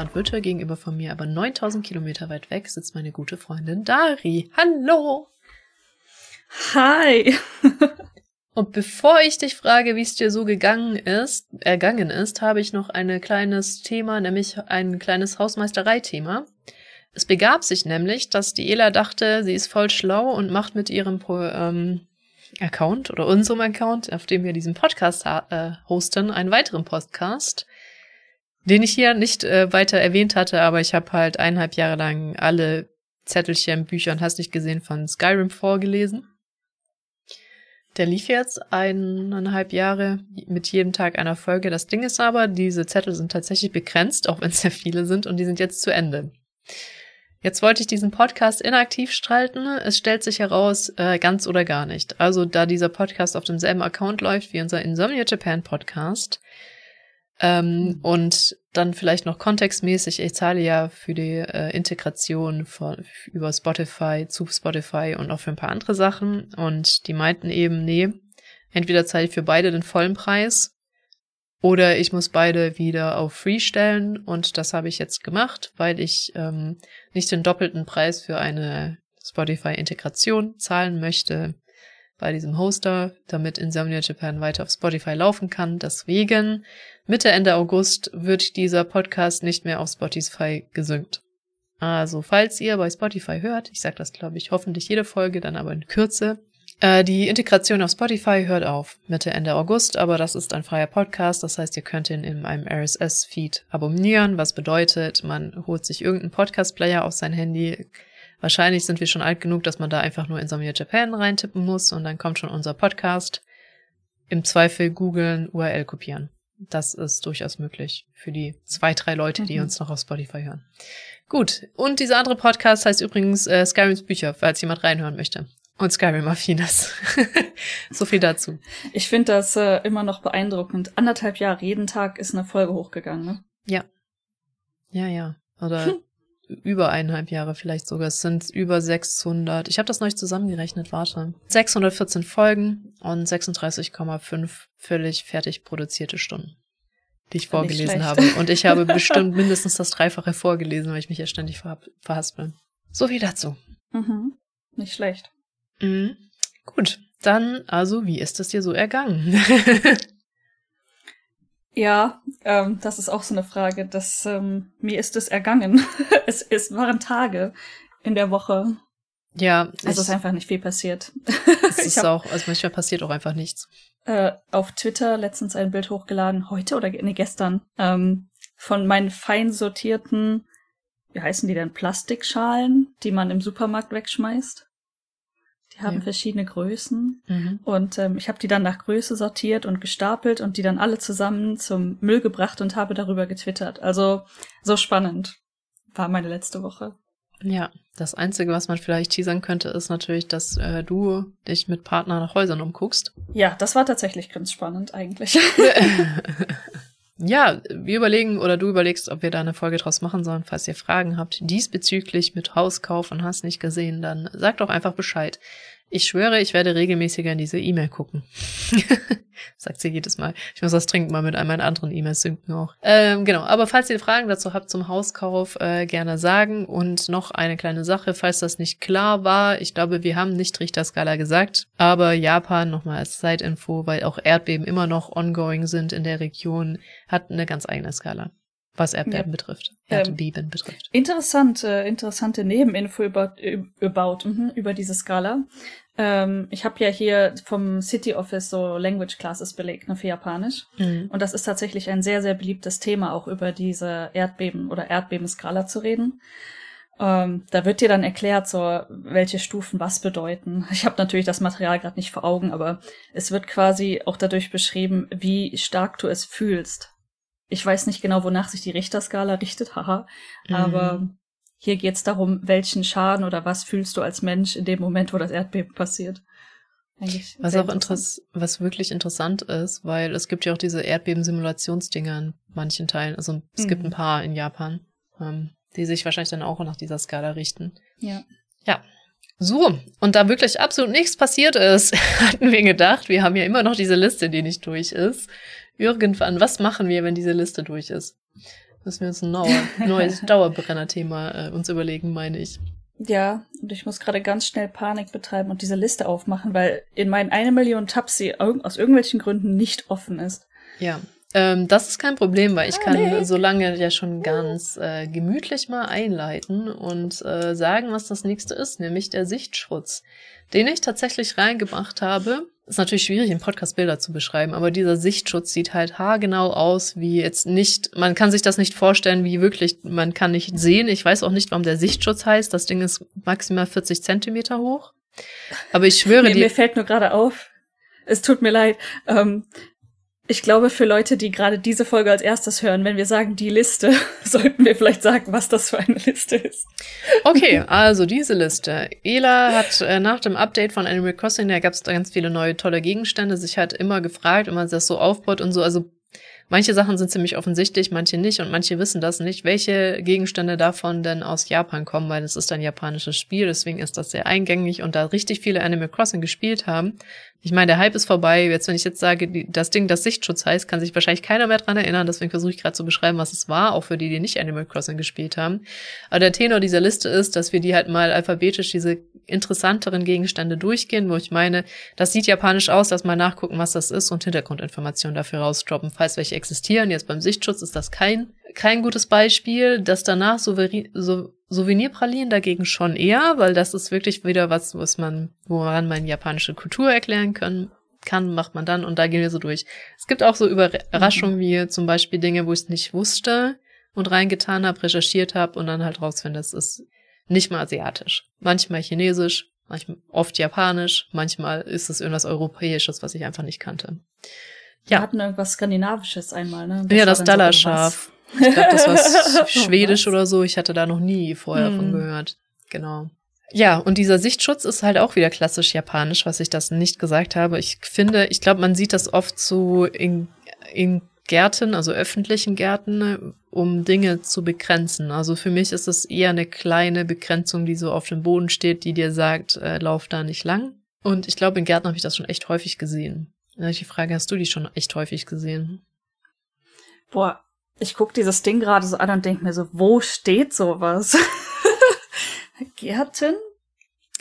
Und virtuell gegenüber von mir, aber 9000 Kilometer weit weg, sitzt meine gute Freundin Dari. Hallo! Hi! und bevor ich dich frage, wie es dir so gegangen ist, ergangen ist, habe ich noch ein kleines Thema, nämlich ein kleines Hausmeisterei-Thema. Es begab sich nämlich, dass die Ela dachte, sie ist voll schlau und macht mit ihrem ähm, Account oder unserem Account, auf dem wir diesen Podcast äh, hosten, einen weiteren Podcast den ich hier nicht äh, weiter erwähnt hatte, aber ich habe halt eineinhalb Jahre lang alle Zettelchen, Bücher und hast nicht gesehen von Skyrim vorgelesen. Der lief jetzt eineinhalb Jahre mit jedem Tag einer Folge. Das Ding ist aber, diese Zettel sind tatsächlich begrenzt, auch wenn es sehr viele sind, und die sind jetzt zu Ende. Jetzt wollte ich diesen Podcast inaktiv stralten. Es stellt sich heraus, äh, ganz oder gar nicht. Also, da dieser Podcast auf demselben Account läuft wie unser Insomnia Japan Podcast, ähm, mhm. und dann vielleicht noch kontextmäßig, ich zahle ja für die äh, Integration von, über Spotify zu Spotify und auch für ein paar andere Sachen. Und die meinten eben, nee, entweder zahle ich für beide den vollen Preis oder ich muss beide wieder auf Free stellen. Und das habe ich jetzt gemacht, weil ich ähm, nicht den doppelten Preis für eine Spotify-Integration zahlen möchte bei diesem Hoster, damit Insomnia Japan weiter auf Spotify laufen kann. Deswegen Mitte, Ende August wird dieser Podcast nicht mehr auf Spotify gesynkt. Also, falls ihr bei Spotify hört, ich sage das glaube ich hoffentlich jede Folge, dann aber in Kürze, äh, die Integration auf Spotify hört auf Mitte, Ende August, aber das ist ein freier Podcast, das heißt, ihr könnt ihn in einem RSS-Feed abonnieren, was bedeutet, man holt sich irgendeinen Podcast-Player auf sein Handy, Wahrscheinlich sind wir schon alt genug, dass man da einfach nur Insomnia Japan reintippen muss und dann kommt schon unser Podcast. Im Zweifel googeln, URL kopieren. Das ist durchaus möglich für die zwei, drei Leute, die mhm. uns noch auf Spotify hören. Gut. Und dieser andere Podcast heißt übrigens äh, Skyrims Bücher, falls jemand reinhören möchte. Und Skyrim Affines. so viel dazu. Ich finde das äh, immer noch beeindruckend. Anderthalb Jahre, jeden Tag ist eine Folge hochgegangen, ne? Ja. Ja, ja. Oder über eineinhalb Jahre vielleicht sogar. Es sind über 600. Ich habe das nicht zusammengerechnet, warte. 614 Folgen und 36,5 völlig fertig produzierte Stunden, die ich vorgelesen habe. Und ich habe bestimmt mindestens das Dreifache vorgelesen, weil ich mich ja ständig ver verhaspel. So viel dazu. Mhm. Nicht schlecht. Mhm. Gut, dann also, wie ist es dir so ergangen? Ja, ähm, das ist auch so eine Frage. Das, ähm, mir ist es ergangen. es, es waren Tage in der Woche. Ja. Also ist einfach nicht viel passiert. Es ist auch, also manchmal passiert auch einfach nichts. Äh, auf Twitter letztens ein Bild hochgeladen, heute oder nee, gestern, ähm, von meinen fein sortierten, wie heißen die denn, Plastikschalen, die man im Supermarkt wegschmeißt. Die haben ja. verschiedene Größen. Mhm. Und ähm, ich habe die dann nach Größe sortiert und gestapelt und die dann alle zusammen zum Müll gebracht und habe darüber getwittert. Also so spannend war meine letzte Woche. Ja, das Einzige, was man vielleicht teasern könnte, ist natürlich, dass äh, du dich mit Partner nach Häusern umguckst. Ja, das war tatsächlich ganz spannend eigentlich. ja, wir überlegen oder du überlegst, ob wir da eine Folge draus machen sollen. Falls ihr Fragen habt diesbezüglich mit Hauskauf und hast nicht gesehen, dann sagt doch einfach Bescheid. Ich schwöre, ich werde regelmäßiger in diese E-Mail gucken. Sagt sie jedes Mal. Ich muss das trinken mal mit meinen anderen E-Mails synken auch. Ähm, genau, aber falls ihr Fragen dazu habt zum Hauskauf, äh, gerne sagen. Und noch eine kleine Sache, falls das nicht klar war. Ich glaube, wir haben nicht Richterskala gesagt, aber Japan nochmal als Zeitinfo, weil auch Erdbeben immer noch ongoing sind in der Region, hat eine ganz eigene Skala was Erdbeben ja. betrifft. Erdbeben ähm, betrifft. Interessante, interessante Nebeninfo über, über, mhm, über diese Skala. Ähm, ich habe ja hier vom City Office so Language Classes belegt, ne, für Japanisch. Mhm. Und das ist tatsächlich ein sehr, sehr beliebtes Thema, auch über diese Erdbeben oder Erdbebenskala zu reden. Ähm, da wird dir dann erklärt, so welche Stufen was bedeuten. Ich habe natürlich das Material gerade nicht vor Augen, aber es wird quasi auch dadurch beschrieben, wie stark du es fühlst ich weiß nicht genau, wonach sich die Richterskala richtet, haha. Mhm. Aber hier geht's darum, welchen Schaden oder was fühlst du als Mensch in dem Moment, wo das Erdbeben passiert. Eigentlich Was auch interess was wirklich interessant ist, weil es gibt ja auch diese Erdbeben-Simulationsdinger in manchen Teilen. Also es Mhm. gibt ein paar in Japan, ähm, die sich wahrscheinlich dann auch nach dieser Skala richten. Ja. Ja. So, und da wirklich absolut nichts passiert ist, hatten wir gedacht, wir haben ja immer noch diese Liste, die nicht durch ist. Irgendwann, was machen wir, wenn diese Liste durch ist? Müssen wir uns ein neues Dauerbrenner-Thema äh, uns überlegen, meine ich. Ja, und ich muss gerade ganz schnell Panik betreiben und diese Liste aufmachen, weil in meinen eine Million Tabs sie aus irgendwelchen Gründen nicht offen ist. Ja, ähm, das ist kein Problem, weil ich kann Panik. so lange ja schon ganz äh, gemütlich mal einleiten und äh, sagen, was das nächste ist, nämlich der Sichtschutz, den ich tatsächlich reingebracht habe. Ist natürlich schwierig, im Podcast Bilder zu beschreiben, aber dieser Sichtschutz sieht halt haargenau aus, wie jetzt nicht, man kann sich das nicht vorstellen, wie wirklich, man kann nicht sehen. Ich weiß auch nicht, warum der Sichtschutz heißt. Das Ding ist maximal 40 Zentimeter hoch. Aber ich schwöre Mir, dir. mir fällt nur gerade auf, es tut mir leid, ähm, ich glaube, für Leute, die gerade diese Folge als erstes hören, wenn wir sagen die Liste, sollten wir vielleicht sagen, was das für eine Liste ist. Okay, also diese Liste. Ela hat äh, nach dem Update von Animal Crossing, da gab es da ganz viele neue tolle Gegenstände, sich halt immer gefragt, immer das so aufbaut und so. Also manche Sachen sind ziemlich offensichtlich, manche nicht und manche wissen das nicht, welche Gegenstände davon denn aus Japan kommen, weil es ist ein japanisches Spiel, deswegen ist das sehr eingängig und da richtig viele Animal Crossing gespielt haben. Ich meine, der Hype ist vorbei. Jetzt, wenn ich jetzt sage, das Ding, das Sichtschutz heißt, kann sich wahrscheinlich keiner mehr dran erinnern. Deswegen versuche ich gerade zu beschreiben, was es war, auch für die, die nicht Animal Crossing gespielt haben. Aber der Tenor dieser Liste ist, dass wir die halt mal alphabetisch diese interessanteren Gegenstände durchgehen, wo ich meine, das sieht japanisch aus, lass mal nachgucken, was das ist und Hintergrundinformationen dafür rausdroppen, falls welche existieren. Jetzt beim Sichtschutz ist das kein, kein gutes Beispiel. Das danach Souveri so Souvenirpralinen dagegen schon eher, weil das ist wirklich wieder was, was man, woran man japanische Kultur erklären können kann, macht man dann und da gehen wir so durch. Es gibt auch so Überraschungen wie zum Beispiel Dinge, wo ich es nicht wusste und reingetan habe, recherchiert habe und dann halt rausfinde, es ist nicht mal asiatisch. Manchmal chinesisch, manchmal oft japanisch, manchmal ist es irgendwas Europäisches, was ich einfach nicht kannte. Wir Ja. hatten irgendwas Skandinavisches einmal, ne? ja, das dann so irgendwas. Dallerschaf. Ich glaube, das war Oh, schwedisch oder so. Ich hatte da noch nie vorher Hm. von gehört. Genau. Ja, und dieser Sichtschutz ist halt auch wieder klassisch japanisch, was ich das nicht gesagt habe. Ich finde, ich glaube, man sieht das oft so in, in Gärten, also öffentlichen Gärten, um Dinge zu begrenzen. Also für mich ist es eher eine kleine Begrenzung, die so auf dem Boden steht, die dir sagt, äh, lauf da nicht lang. Und ich glaube, in Gärten habe ich das schon echt häufig gesehen. Die Frage, hast du die schon echt häufig gesehen? Boah, ich guck dieses Ding gerade so an und denk mir so, wo steht sowas? Gärten?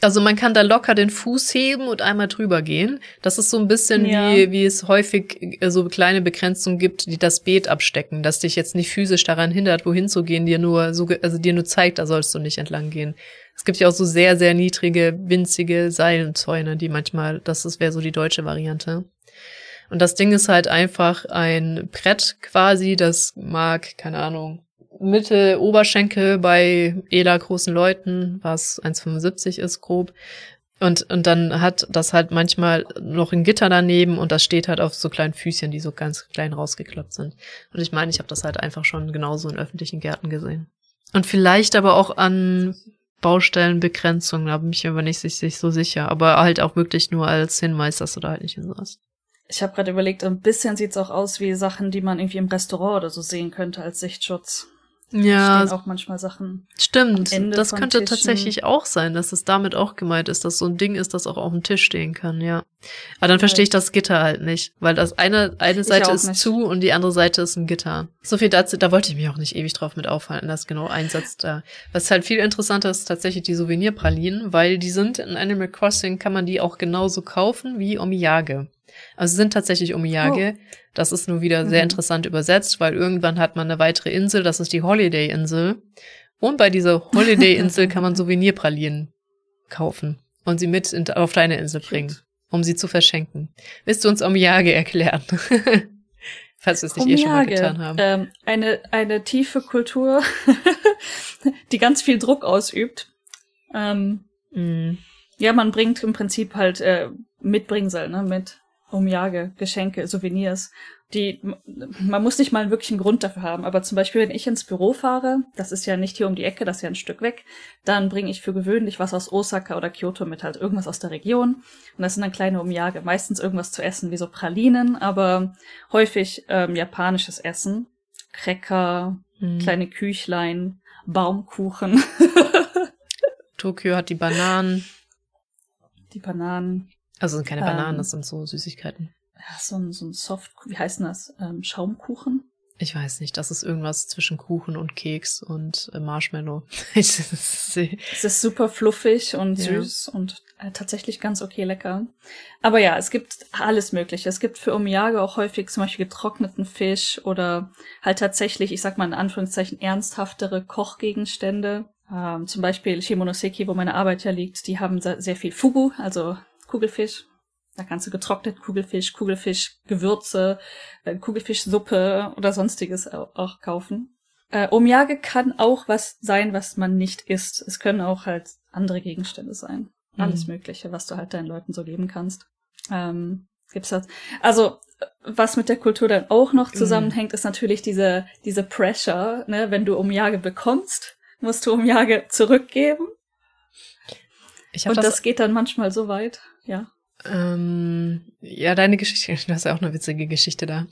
Also man kann da locker den Fuß heben und einmal drüber gehen. Das ist so ein bisschen Ja. wie, wie es häufig äh, so kleine Begrenzungen gibt, die das Beet abstecken, dass dich jetzt nicht physisch daran hindert, wohin zu gehen, dir nur so, also dir nur zeigt, da sollst du nicht entlang gehen. Es gibt ja auch so sehr, sehr niedrige, winzige Seilenzäune, die manchmal, das ist wäre so die deutsche Variante. Und das Ding ist halt einfach ein Brett quasi, das mag, keine Ahnung, Mitte Oberschenkel bei Ela großen Leuten, was 1,75 ist grob. Und, und dann hat das halt manchmal noch ein Gitter daneben und das steht halt auf so kleinen Füßchen, die so ganz klein rausgeklappt sind. Und ich meine, ich habe das halt einfach schon genauso in öffentlichen Gärten gesehen. Und vielleicht aber auch an Baustellenbegrenzungen, da bin ich mir aber nicht sich so sicher. Aber halt auch wirklich nur als Hinweis, dass du da halt nicht hin sollst. Ich habe gerade überlegt, ein bisschen sieht's auch aus wie Sachen, die man irgendwie im Restaurant oder so sehen könnte als Sichtschutz. Ja, Stehen auch manchmal Sachen. Stimmt, das könnte Tischen. tatsächlich auch sein, dass es damit auch gemeint ist, dass so ein Ding ist, das auch auf dem Tisch stehen kann, ja. Aber dann verstehe ich das Gitter halt nicht, weil das eine, eine Seite ist nicht. zu und die andere Seite ist ein Gitter. So viel dazu, da wollte ich mich auch nicht ewig drauf mit aufhalten, das genau einsetzt da. Was halt viel interessanter ist, tatsächlich die Souvenirpralinen, weil die sind in Animal Crossing, kann man die auch genauso kaufen wie Omiyage. Also sie sind tatsächlich Omiyage. Das ist nur wieder sehr Mhm. interessant übersetzt, weil irgendwann hat man eine weitere Insel, das ist die Holiday-Insel. Und bei dieser Holiday-Insel kann man Souvenirpralinen kaufen und sie mit in, auf deine Insel bringen, um sie zu verschenken. Willst du uns Omiyage erklären? Falls wir es nicht eh schon mal getan haben. Ähm, eine, eine tiefe Kultur, die ganz viel Druck ausübt. Ähm, Mm. ja, man bringt im Prinzip halt äh, Mitbringsel ne, mit. Omyage, Geschenke, Souvenirs, die, man muss nicht mal einen wirklichen Grund dafür haben, aber zum Beispiel, wenn ich ins Büro fahre, das ist ja nicht hier um die Ecke, das ist ja ein Stück weg, dann bringe ich für gewöhnlich was aus Osaka oder Kyoto mit, halt irgendwas aus der Region. Und das sind dann kleine Omyage, meistens irgendwas zu essen, wie so Pralinen, aber häufig ähm, japanisches Essen. Cracker, hm. kleine Küchlein, Baumkuchen. Tokio hat die Bananen. Die Bananen. Also sind keine Bananen, ähm, das sind so Süßigkeiten ja, so ein, so ein Soft, wie heißt denn das? Ähm, Schaumkuchen? Ich weiß nicht, das ist irgendwas zwischen Kuchen und Keks und äh, Marshmallow. es ist super fluffig und süß ja. und äh, tatsächlich ganz okay lecker. Aber ja, es gibt alles Mögliche. Es gibt für Omiyage auch häufig zum Beispiel getrockneten Fisch oder halt tatsächlich, ich sag mal in Anführungszeichen, ernsthaftere Kochgegenstände. Ähm, zum Beispiel Shimonoseki, wo meine Arbeit ja liegt, die haben sehr viel Fugu, also Kugelfisch, da kannst du getrocknet Kugelfisch, Kugelfisch, Gewürze, äh, Kugelfischsuppe oder sonstiges auch kaufen. Äh, Omyage kann auch was sein, was man nicht isst. Es können auch halt andere Gegenstände sein. Mhm. Alles Mögliche, was du halt deinen Leuten so geben kannst. Ähm, gibt's das? Also, was mit der Kultur dann auch noch mhm. zusammenhängt, mhm. ist natürlich diese, diese Pressure, ne? Wenn du Omyage bekommst, musst du Omyage zurückgeben. Ich Und das, das geht dann manchmal so weit, ja. Ähm, ja, deine Geschichte, du hast ja auch eine witzige Geschichte da.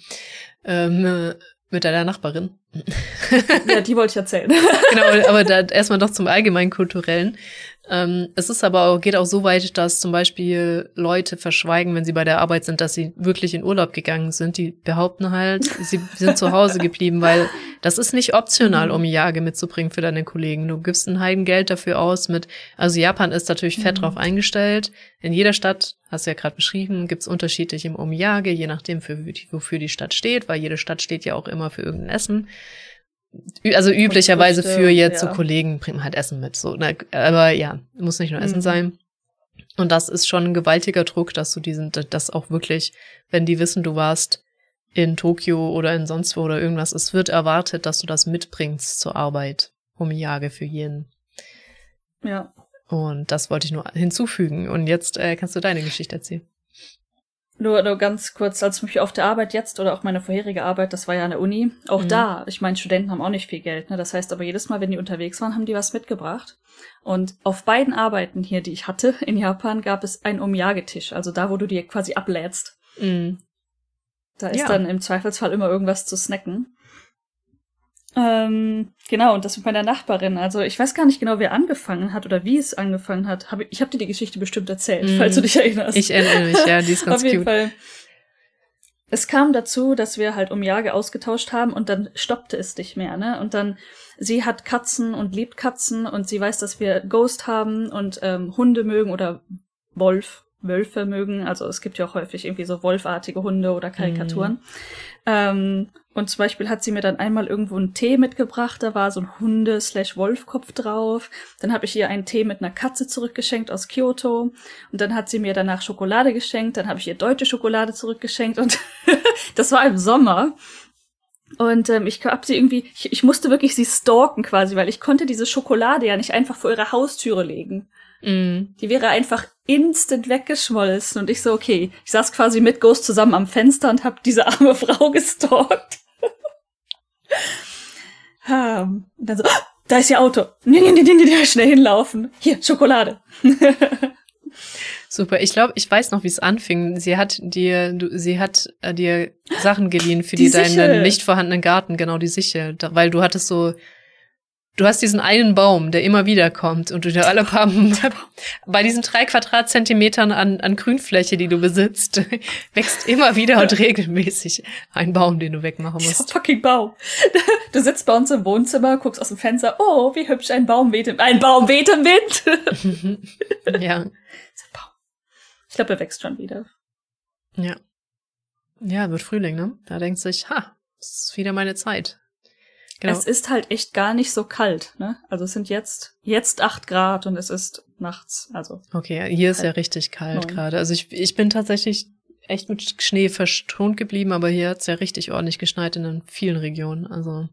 Ähm, mit deiner Nachbarin. ja, die wollte ich erzählen. genau, aber da erstmal doch zum allgemeinen kulturellen. Ähm, es ist aber auch, geht auch so weit, dass zum Beispiel Leute verschweigen, wenn sie bei der Arbeit sind, dass sie wirklich in Urlaub gegangen sind. Die behaupten halt, sie sind zu Hause geblieben, weil das ist nicht optional, um Jage mitzubringen für deine Kollegen. Du gibst ein Heidengeld dafür aus mit, also Japan ist natürlich fett mhm. drauf eingestellt. In jeder Stadt, hast du ja gerade beschrieben, gibt's unterschiedlich im Omiyage, je nachdem, für, wofür die Stadt steht, weil jede Stadt steht ja auch immer für irgendein Essen also üblicherweise Früchte, für jetzt ja. so Kollegen bringen halt Essen mit, so, ne? aber ja, muss nicht nur Essen mhm. sein. Und das ist schon ein gewaltiger Druck, dass du diesen, das auch wirklich, wenn die wissen, du warst in Tokio oder in sonst wo oder irgendwas, es wird erwartet, dass du das mitbringst zur Arbeit, um Jage für jeden. Ja. Und das wollte ich nur hinzufügen. Und jetzt äh, kannst du deine Geschichte erzählen. Nur, nur ganz kurz, als mich auf der Arbeit jetzt oder auch meine vorherige Arbeit, das war ja eine Uni, auch mhm. da, ich meine, Studenten haben auch nicht viel Geld, ne? Das heißt aber jedes Mal, wenn die unterwegs waren, haben die was mitgebracht. Und auf beiden Arbeiten hier, die ich hatte in Japan, gab es einen Umjagetisch, also da, wo du dir quasi ablädst. Mhm. Da ist ja. dann im Zweifelsfall immer irgendwas zu snacken. Ähm, genau, und das mit meiner Nachbarin. Also ich weiß gar nicht genau, wer angefangen hat oder wie es angefangen hat. Hab, ich habe dir die Geschichte bestimmt erzählt, mm. falls du dich erinnerst. Ich erinnere mich, ja, die ist ganz Auf jeden cute. Fall. Es kam dazu, dass wir halt um Jahre ausgetauscht haben und dann stoppte es nicht mehr, ne? Und dann, sie hat Katzen und liebt Katzen und sie weiß, dass wir Ghost haben und ähm, Hunde mögen oder Wolf, Wölfe mögen. Also es gibt ja auch häufig irgendwie so wolfartige Hunde oder Karikaturen. Mm. Ähm, und zum Beispiel hat sie mir dann einmal irgendwo einen Tee mitgebracht, da war so ein Hunde-Wolfkopf drauf. Dann habe ich ihr einen Tee mit einer Katze zurückgeschenkt aus Kyoto. Und dann hat sie mir danach Schokolade geschenkt. Dann habe ich ihr deutsche Schokolade zurückgeschenkt. Und das war im Sommer. Und ähm, ich hab sie irgendwie, ich, ich musste wirklich sie stalken quasi, weil ich konnte diese Schokolade ja nicht einfach vor ihre Haustüre legen. Mm. Die wäre einfach instant weggeschmolzen. Und ich so, okay, ich saß quasi mit Ghost zusammen am Fenster und hab diese arme Frau gestalkt. und dann so, da ist ihr Auto. Nee, nee, nee, nee, nee, schnell hinlaufen. Hier, Schokolade. Super. Ich glaube, ich weiß noch, wie es anfing. Sie hat dir, du, sie hat äh, dir Sachen geliehen für die, die deinen nicht vorhandenen Garten, genau die Sichel, weil du hattest so Du hast diesen einen Baum, der immer wieder kommt und du dir alle paar, bei diesen drei Quadratzentimetern an, an Grünfläche, die du besitzt, wächst immer wieder und regelmäßig ein Baum, den du wegmachen musst. Dieser fucking Baum. Du sitzt bei uns im Wohnzimmer, guckst aus dem Fenster, oh, wie hübsch ein Baum weht im, ein Baum weht im Wind. ja. Ich glaube, er wächst schon wieder. Ja. Ja, wird Frühling, ne? Da denkt sich, ha, es ist wieder meine Zeit. Genau. Es ist halt echt gar nicht so kalt, ne? Also es sind jetzt, jetzt acht Grad und es ist nachts, also. Okay, hier ist ja richtig kalt gerade. Also ich, ich bin tatsächlich echt mit Schnee verstront geblieben, aber hier hat's ja richtig ordentlich geschneit in vielen Regionen. Also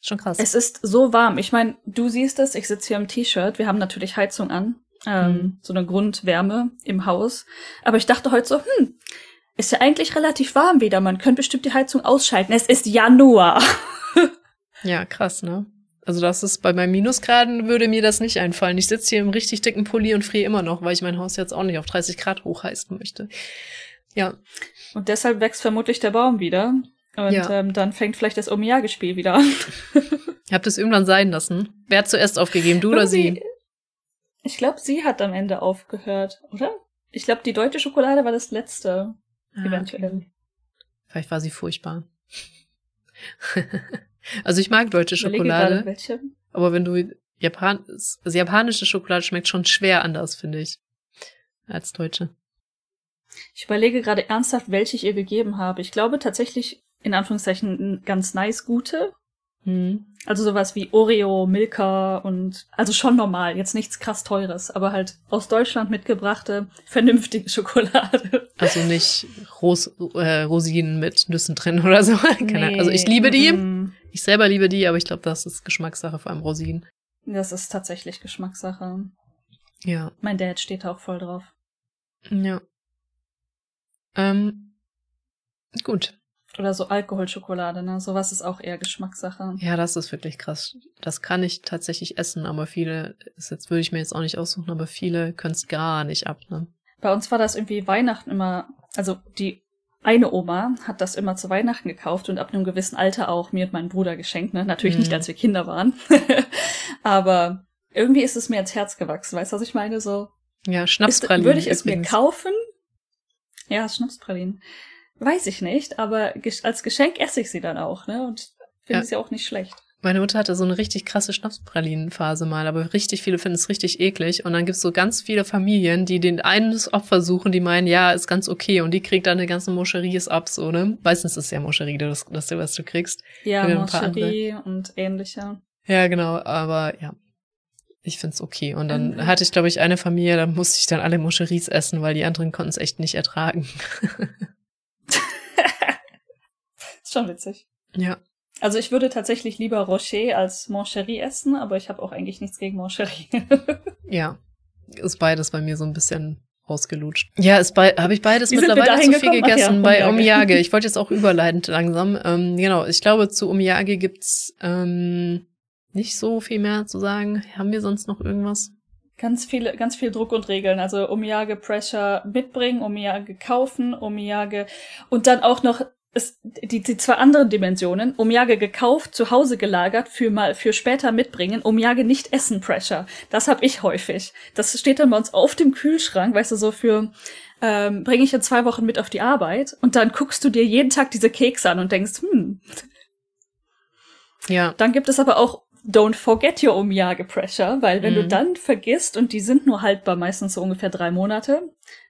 schon krass. Es ist so warm. Ich meine, du siehst es, ich sitze hier im T-Shirt, wir haben natürlich Heizung an. Ähm, mhm. So eine Grundwärme im Haus. Aber ich dachte heute so, hm, ist ja eigentlich relativ warm wieder. Man könnte bestimmt die Heizung ausschalten. Es ist Januar. ja, krass, ne? Also das ist bei meinen Minusgraden würde mir das nicht einfallen. Ich sitze hier im richtig dicken Pulli und friere immer noch, weil ich mein Haus jetzt auch nicht auf 30 Grad hochheizen möchte. Ja. Und deshalb wächst vermutlich der Baum wieder. Und ja. ähm, dann fängt vielleicht das Omiyage-Spiel wieder an. Ihr habt es irgendwann sein lassen. Wer hat zuerst aufgegeben, du oder sie? Ich glaube, sie hat am Ende aufgehört, oder? Ich glaube, die deutsche Schokolade war das letzte. Ah, eventuell. Okay. Vielleicht war sie furchtbar. also ich mag deutsche Schokolade. welche. Aber wenn du Japan, also japanische Schokolade schmeckt schon schwer anders, finde ich, als deutsche. Ich überlege gerade ernsthaft, welche ich ihr gegeben habe. Ich glaube tatsächlich, in Anführungszeichen, ganz nice gute. Hm. Also sowas wie Oreo, Milka und also schon normal, jetzt nichts krass teures, aber halt aus Deutschland mitgebrachte vernünftige Schokolade. Also nicht Ros äh, Rosinen mit Nüssen drin oder so. Nee. Also ich liebe die. Mm. Ich selber liebe die, aber ich glaube, das ist Geschmackssache, vor allem Rosinen. Das ist tatsächlich Geschmackssache. Ja. Mein Dad steht auch voll drauf. Ja. Ähm, gut. Oder so Alkoholschokolade, ne? Sowas ist auch eher Geschmackssache. Ja, das ist wirklich krass. Das kann ich tatsächlich essen, aber viele, ist jetzt würde ich mir jetzt auch nicht aussuchen, aber viele können es gar nicht ab, ne? Bei uns war das irgendwie Weihnachten immer, also die eine Oma hat das immer zu Weihnachten gekauft und ab einem gewissen Alter auch mir und meinem Bruder geschenkt, ne? Natürlich mhm. nicht, als wir Kinder waren. aber irgendwie ist es mir ins Herz gewachsen, weißt du, was ich meine? So. Ja, Schnapspralinen. Würde ich es übrigens. mir kaufen? Ja, Schnapspralinen. Weiß ich nicht, aber als Geschenk esse ich sie dann auch, ne? Und finde ja. sie auch nicht schlecht. Meine Mutter hatte so eine richtig krasse Schnapspralinenphase mal, aber richtig viele finden es richtig eklig. Und dann gibt's so ganz viele Familien, die den einen Opfer suchen, die meinen, ja, ist ganz okay. Und die kriegt dann eine ganze Moscheries ab, so, ne? Meistens ist es ja Moscherie, das, das, was du kriegst. Ja, Moscherie und ähnliche. Ja, genau, aber ja. Ich find's okay. Und dann mhm. hatte ich, glaube ich, eine Familie, da musste ich dann alle Moscheries essen, weil die anderen konnten es echt nicht ertragen. ist schon witzig. Ja. Also ich würde tatsächlich lieber Rocher als Moncherie essen, aber ich habe auch eigentlich nichts gegen Moncherie. ja, ist beides bei mir so ein bisschen ausgelutscht. Ja, ist bei habe ich beides Wie mittlerweile zu viel gegessen ja, bei Omiyage. Ich wollte jetzt auch überleitend langsam. Ähm, genau, ich glaube zu Omiyage gibt's ähm, nicht so viel mehr zu sagen. Haben wir sonst noch irgendwas? Ganz viele, ganz viel Druck und Regeln. Also Omiyage Pressure mitbringen, Omiyage kaufen, Omiyage und dann auch noch es, die, die zwei anderen Dimensionen, Omiyage gekauft, zu Hause gelagert, für mal für später mitbringen, Omiyage nicht essen Pressure. Das habe ich häufig. Das steht dann bei uns auf dem Kühlschrank, weißt du, so für ähm, bringe ich in zwei Wochen mit auf die Arbeit und dann guckst du dir jeden Tag diese Kekse an und denkst, hm. Ja. Dann gibt es aber auch don't forget your Omiyage Pressure, weil wenn mhm. du dann vergisst und die sind nur haltbar, meistens so ungefähr drei Monate,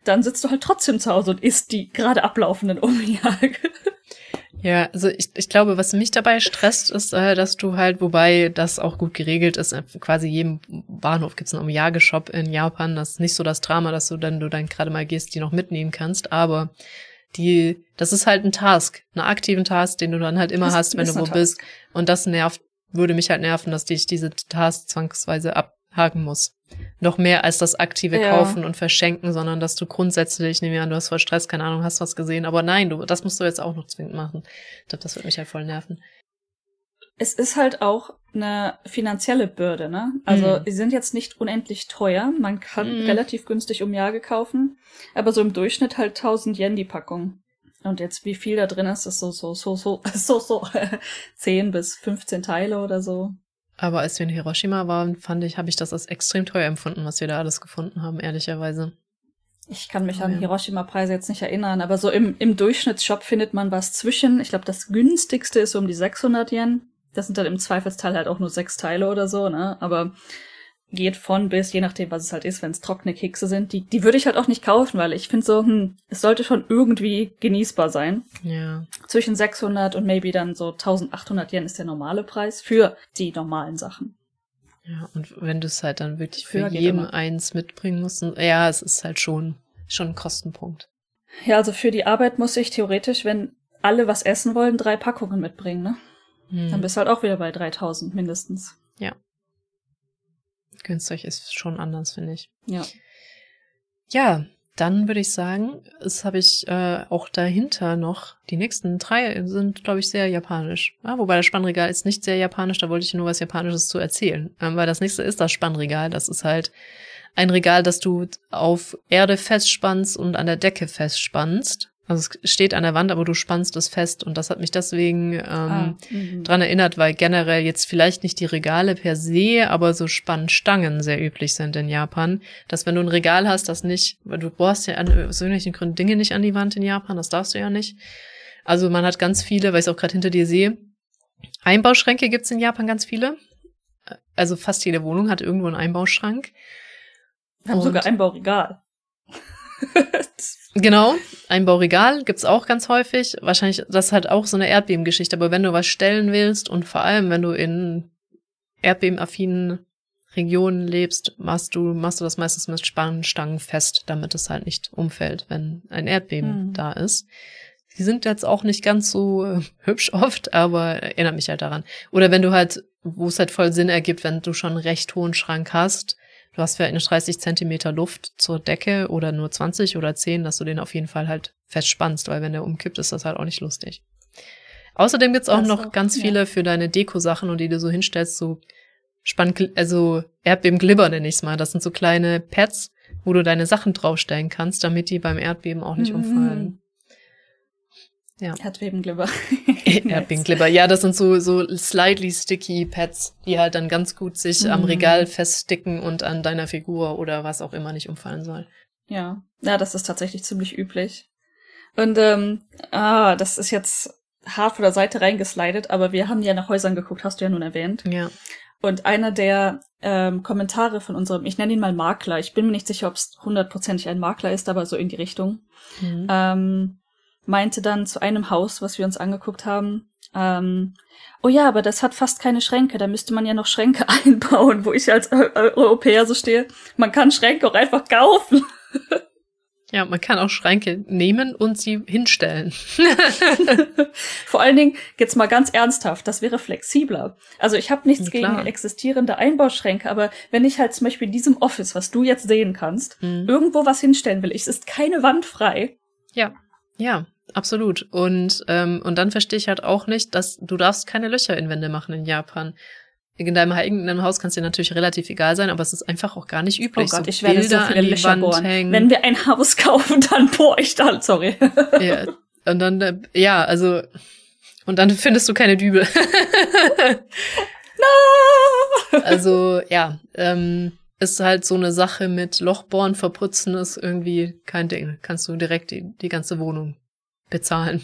dann sitzt du halt trotzdem zu Hause und isst die gerade ablaufenden Omiyage. Ja, also ich, ich glaube, was mich dabei stresst, ist, äh, dass du halt, wobei das auch gut geregelt ist, äh, quasi jedem Bahnhof gibt's einen Omiyage-Shop in Japan. Das ist nicht so das Drama, dass du dann, du dann gerade mal gehst, die noch mitnehmen kannst, aber die, das ist halt ein Task, einen aktiven Task, den du dann halt immer das hast, wenn du wo bist. Und das nervt würde mich halt nerven, dass ich diese Tasks zwangsweise abhaken muss. Noch mehr als das aktive ja. Kaufen und Verschenken, sondern dass du grundsätzlich, ich nehme an, du hast voll Stress, keine Ahnung, hast was gesehen, aber nein, du, das musst du jetzt auch noch zwingend machen. Ich glaube, das wird mich halt voll nerven. Es ist halt auch eine finanzielle Bürde, ne? Also, mm. die sind jetzt nicht unendlich teuer. Man kann mm. relativ günstig um Jahre kaufen, aber so im Durchschnitt halt 1000 Yen die Packung. Und jetzt, wie viel da drin ist, ist so, so, so, so, so, so, 10 bis 15 Teile oder so. Aber als wir in Hiroshima waren, fand ich, habe ich das als extrem teuer empfunden, was wir da alles gefunden haben, ehrlicherweise. Ich kann mich oh, an ja. Hiroshima-Preise jetzt nicht erinnern, aber so im, im Durchschnittsshop findet man was zwischen, ich glaube, das günstigste ist so um die 600 Yen. Das sind dann im Zweifelsteil halt auch nur sechs Teile oder so, ne? Aber geht von bis, je nachdem, was es halt ist, wenn es trockene Kekse sind. Die, die würde ich halt auch nicht kaufen, weil ich finde so, hm, es sollte schon irgendwie genießbar sein. Ja. Zwischen 600 und maybe dann so 1800 Yen ist der normale Preis für die normalen Sachen. Ja, und wenn du es halt dann wirklich für, für jeden eins mitbringen musst, ja, es ist halt schon, schon ein Kostenpunkt. Ja, also für die Arbeit muss ich theoretisch, wenn alle was essen wollen, drei Packungen mitbringen, ne? Hm. Dann bist du halt auch wieder bei 3000 mindestens. Ja. Günstzeug ist schon anders, finde ich. Ja. Ja, dann würde ich sagen, es habe ich äh, auch dahinter noch, die nächsten drei sind, glaube ich, sehr japanisch. Ja, wobei das Spannregal ist nicht sehr japanisch, da wollte ich nur was Japanisches zu erzählen. Ähm, weil das nächste ist das Spannregal. Das ist halt ein Regal, das du auf Erde festspannst und an der Decke festspannst. Also es steht an der Wand, aber du spannst es fest und das hat mich deswegen ähm, ah, mhm. dran erinnert, weil generell jetzt vielleicht nicht die Regale per se, aber so Spannstangen sehr üblich sind in Japan. Dass wenn du ein Regal hast, das nicht, weil du bohrst ja an, aus irgendwelchen Gründen Dinge nicht an die Wand in Japan, das darfst du ja nicht. Also man hat ganz viele, weil ich es auch gerade hinter dir sehe. Einbauschränke gibt's in Japan ganz viele. Also fast jede Wohnung hat irgendwo einen Einbauschrank. Wir haben und sogar Einbauregal. Genau, Einbauregal gibt's auch ganz häufig. Wahrscheinlich, das ist halt auch so eine Erdbebengeschichte. Aber wenn du was stellen willst und vor allem, wenn du in erdbebenaffinen Regionen lebst, machst du, machst du das meistens mit Spannstangen fest, damit es halt nicht umfällt, wenn ein Erdbeben mhm. da ist. Die sind jetzt auch nicht ganz so äh, hübsch oft, aber erinnert mich halt daran. Oder wenn du halt, wo es halt voll Sinn ergibt, wenn du schon einen recht hohen Schrank hast, du hast vielleicht eine 30 Zentimeter Luft zur Decke oder nur 20 oder 10, dass du den auf jeden Fall halt festspannst, weil wenn der umkippt, ist das halt auch nicht lustig. Außerdem gibt's auch das noch ganz ja. viele für deine Deko-Sachen und die du so hinstellst, so Spann, also Erdbeben-Glibber nenne ich's mal. Das sind so kleine Pads, wo du deine Sachen draufstellen kannst, damit die beim Erdbeben auch nicht mhm. umfallen. Ja. Erdbebenglibber. Erdbebenglibber. Ja, das sind so, so slightly sticky Pads, die halt dann ganz gut sich mhm. am Regal feststicken und an deiner Figur oder was auch immer nicht umfallen soll. Ja. Ja, das ist tatsächlich ziemlich üblich. Und, ähm, ah, das ist jetzt hart von der Seite reingeslidet, aber wir haben ja nach Häusern geguckt, hast du ja nun erwähnt. Ja. Und einer der ähm, Kommentare von unserem, ich nenne ihn mal Makler, ich bin mir nicht sicher, ob es hundertprozentig ein Makler ist, aber so in die Richtung, mhm. ähm, meinte dann zu einem Haus, was wir uns angeguckt haben, ähm, oh ja, aber das hat fast keine Schränke, da müsste man ja noch Schränke einbauen, wo ich als Europäer so stehe. Man kann Schränke auch einfach kaufen. Ja, man kann auch Schränke nehmen und sie hinstellen. Vor allen Dingen, jetzt mal ganz ernsthaft, das wäre flexibler. Also ich habe nichts ja, gegen existierende Einbauschränke, aber wenn ich halt zum Beispiel in diesem Office, was du jetzt sehen kannst, mhm. irgendwo was hinstellen will, es ist keine Wand frei. Ja. Ja, absolut. Und, ähm, und dann verstehe ich halt auch nicht, dass du darfst keine Löcher in Wände machen in Japan. In deinem eigenen Haus kann es dir natürlich relativ egal sein, aber es ist einfach auch gar nicht üblich. Oh Gott, so ich werde Bilder so viele Löcher bohren. Hängen. Wenn wir ein Haus kaufen, dann bohr ich dann, sorry. Ja, und dann, äh, ja, also, und dann findest du keine Dübel. no! Also, ja, ähm, ist halt so eine Sache mit Lochbohren verputzen ist irgendwie kein Ding. Kannst du direkt die, die ganze Wohnung bezahlen.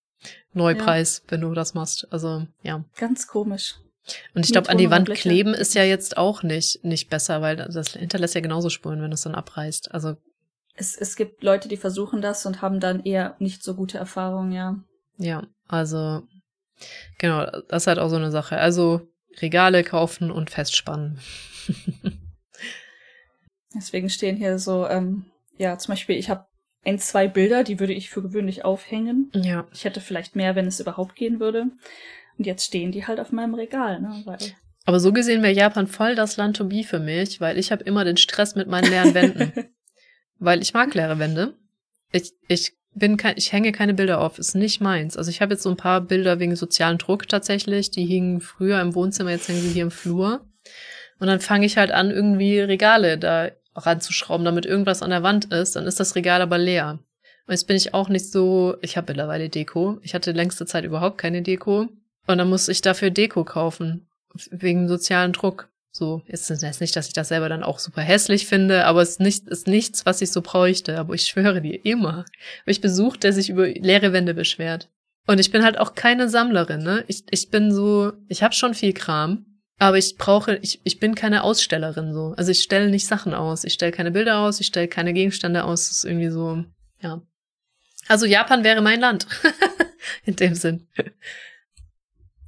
Neupreis, ja. wenn du das machst. Also, ja. Ganz komisch. Und ich glaube, an die Wand kleben ist ja jetzt auch nicht, nicht besser, weil das hinterlässt ja genauso Spuren, wenn du es dann abreißt. Also. Es, es gibt Leute, die versuchen das und haben dann eher nicht so gute Erfahrungen, ja. Ja, also, genau, das ist halt auch so eine Sache. Also, Regale kaufen und festspannen. Deswegen stehen hier so, ähm, ja, zum Beispiel, ich habe ein, zwei Bilder, die würde ich für gewöhnlich aufhängen. Ja. Ich hätte vielleicht mehr, wenn es überhaupt gehen würde. Und jetzt stehen die halt auf meinem Regal, ne? Weil Aber so gesehen wäre Japan voll das Land to be für mich, weil ich habe immer den Stress mit meinen leeren Wänden. weil ich mag leere Wände. Ich, ich bin kein, ich hänge keine Bilder auf, ist nicht meins. Also ich habe jetzt so ein paar Bilder wegen sozialen Druck tatsächlich, die hingen früher im Wohnzimmer, jetzt hängen sie hier im Flur. Und dann fange ich halt an, irgendwie Regale da ranzuschrauben, damit irgendwas an der Wand ist, dann ist das Regal aber leer. Und jetzt bin ich auch nicht so, ich habe mittlerweile Deko. Ich hatte längste Zeit überhaupt keine Deko. Und dann muss ich dafür Deko kaufen. Wegen sozialen Druck. So, ist es nicht, dass ich das selber dann auch super hässlich finde, aber es ist, nicht, ist nichts, was ich so bräuchte. Aber ich schwöre dir, immer. Ich besucht, der sich über leere Wände beschwert. Und ich bin halt auch keine Sammlerin, ne? Ich, ich bin so, ich habe schon viel Kram, aber ich brauche, ich, ich bin keine Ausstellerin so. Also ich stelle nicht Sachen aus. Ich stelle keine Bilder aus, ich stelle keine Gegenstände aus. Das ist irgendwie so, ja. Also Japan wäre mein Land. in dem Sinn.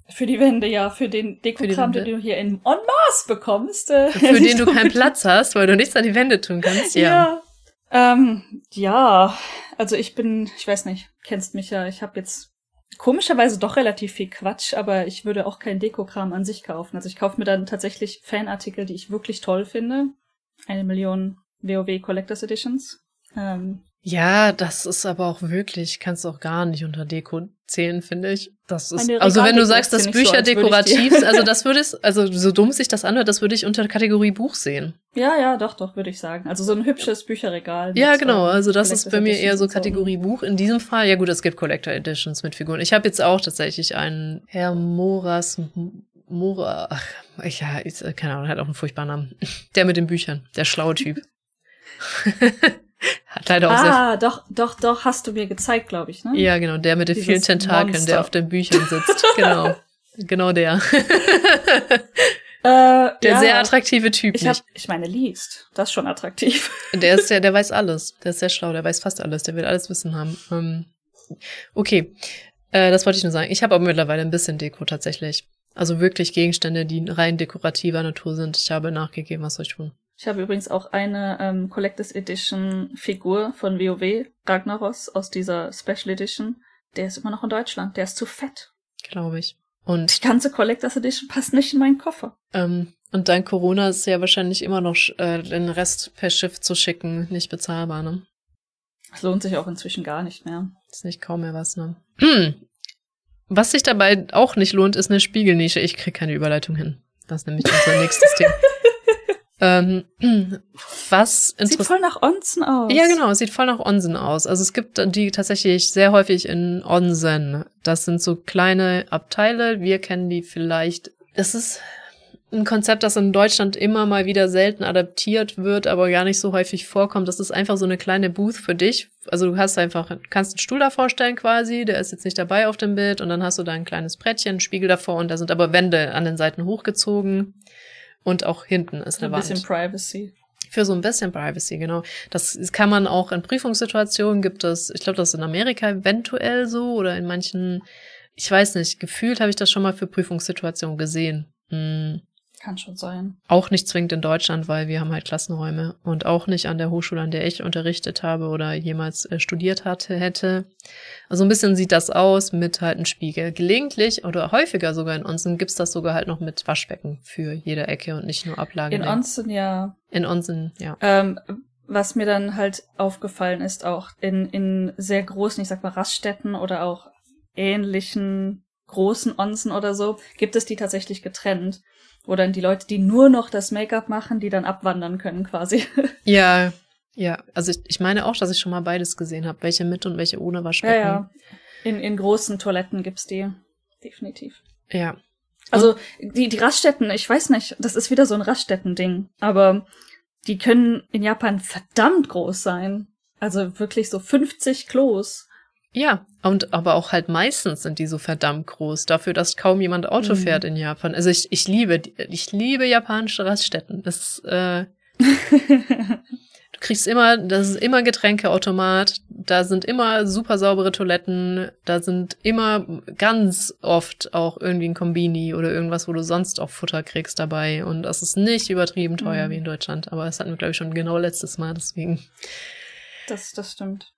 Für die Wände, ja, für den Dekokram, den du hier in En masse bekommst. Äh, für den du keinen Platz hast, weil du nichts an die Wände tun kannst, ja. Ja, ähm, ja. also ich bin, ich weiß nicht, kennst mich ja, ich habe jetzt komischerweise doch relativ viel Quatsch, aber ich würde auch kein Dekokram an sich kaufen. Also ich kaufe mir dann tatsächlich Fanartikel, die ich wirklich toll finde. Eine Million WoW Collectors Editions. Ähm, ja, das ist aber auch wirklich, kannst du auch gar nicht unter Deko zählen, finde ich. Das ist, also wenn du sagst, dass Bücher so, dekorativ sind, also das würde es, also so dumm sich das anhört, das würde ich unter Kategorie Buch sehen. Ja, ja, doch, doch, würde ich sagen. Also so ein hübsches Bücherregal. Ja, genau, also das ist bei mir eher so Kategorie so. Buch. In diesem Fall, ja gut, es gibt Collector Editions mit Figuren. Ich habe jetzt auch tatsächlich einen Herr Moras Mora, ach, ich, ja, ich, keine Ahnung, hat auch einen furchtbaren Namen. Der mit den Büchern, der schlaue Typ. Hat leider auch ah, doch, doch, doch, hast du mir gezeigt, glaube ich, ne? Ja, genau, der mit den Dieses vielen Tentakeln, Monster. der auf den Büchern sitzt. genau. Genau der. Äh, der ja. sehr attraktive Typ. Ich, hab, ich meine, liest. Das ist schon attraktiv. Der ist ja, der weiß alles. Der ist sehr schlau, der weiß fast alles, der will alles wissen haben. Ähm, okay. Äh, das wollte ich nur sagen. Ich habe aber mittlerweile ein bisschen Deko tatsächlich. Also wirklich Gegenstände, die rein dekorativer Natur sind. Ich habe nachgegeben, was soll ich tun. Ich habe übrigens auch eine ähm, Collectors Edition Figur von WoW, Ragnaros, aus dieser Special Edition. Der ist immer noch in Deutschland. Der ist zu fett. Glaube ich. Und die ganze Collectors Edition passt nicht in meinen Koffer. Ähm, und dein Corona ist ja wahrscheinlich immer noch äh, den Rest per Schiff zu schicken, nicht bezahlbar, ne? Das lohnt sich auch inzwischen gar nicht mehr. Ist nicht kaum mehr was, ne? Was sich dabei auch nicht lohnt, ist eine Spiegelnische. Ich krieg keine Überleitung hin. Das ist nämlich unser nächstes Thema. Ähm, was Sieht voll nach Onsen aus. Ja, genau, sieht voll nach Onsen aus. Also es gibt die tatsächlich sehr häufig in Onsen. Das sind so kleine Abteile. Wir kennen die vielleicht. Das ist ein Konzept, das in Deutschland immer mal wieder selten adaptiert wird, aber gar nicht so häufig vorkommt. Das ist einfach so eine kleine Booth für dich. Also du hast einfach, kannst einen Stuhl da vorstellen quasi, der ist jetzt nicht dabei auf dem Bild und dann hast du da ein kleines Brettchen, einen Spiegel davor und da sind aber Wände an den Seiten hochgezogen. Und auch hinten ist eine Wand. Ein bisschen Privacy. Für so ein bisschen Privacy, genau. Das kann man auch in Prüfungssituationen gibt es, ich glaube, das ist in Amerika eventuell so oder in manchen, ich weiß nicht, gefühlt habe ich das schon mal für Prüfungssituationen gesehen. Hm. Kann schon sein. Auch nicht zwingend in Deutschland, weil wir haben halt Klassenräume und auch nicht an der Hochschule, an der ich unterrichtet habe oder jemals äh, studiert hatte, hätte. Also ein bisschen sieht das aus mit halt einem Spiegel. Gelegentlich oder häufiger sogar in Onsen gibt's das sogar halt noch mit Waschbecken für jede Ecke und nicht nur Ablage. In Onsen, ja. In Onsen, ja. Ähm, was mir dann halt aufgefallen ist, auch in, in sehr großen, ich sag mal, Raststätten oder auch ähnlichen großen Onsen oder so, gibt es die tatsächlich getrennt wo dann die Leute, die nur noch das Make-up machen, die dann abwandern können quasi. Ja, ja. Also ich, ich meine auch, dass ich schon mal beides gesehen habe, welche mit und welche ohne Waschbecken. Ja, ja. In, in großen Toiletten gibt's die. Definitiv. Ja. Also die, die Raststätten, ich weiß nicht, das ist wieder so ein Raststätten-Ding, aber die können in Japan verdammt groß sein. Also wirklich so 50 Klos. Ja, und aber auch halt meistens sind die so verdammt groß, dafür, dass kaum jemand Auto mhm. fährt in Japan. Also ich, ich liebe, ich liebe japanische Raststätten. Das, äh, du kriegst immer, das ist immer Getränkeautomat, da sind immer super saubere Toiletten, da sind immer ganz oft auch irgendwie ein Kombini oder irgendwas, wo du sonst auch Futter kriegst dabei. Und das ist nicht übertrieben teuer mhm. wie in Deutschland. Aber das hatten wir, glaube ich, schon genau letztes Mal, deswegen. Das, das stimmt.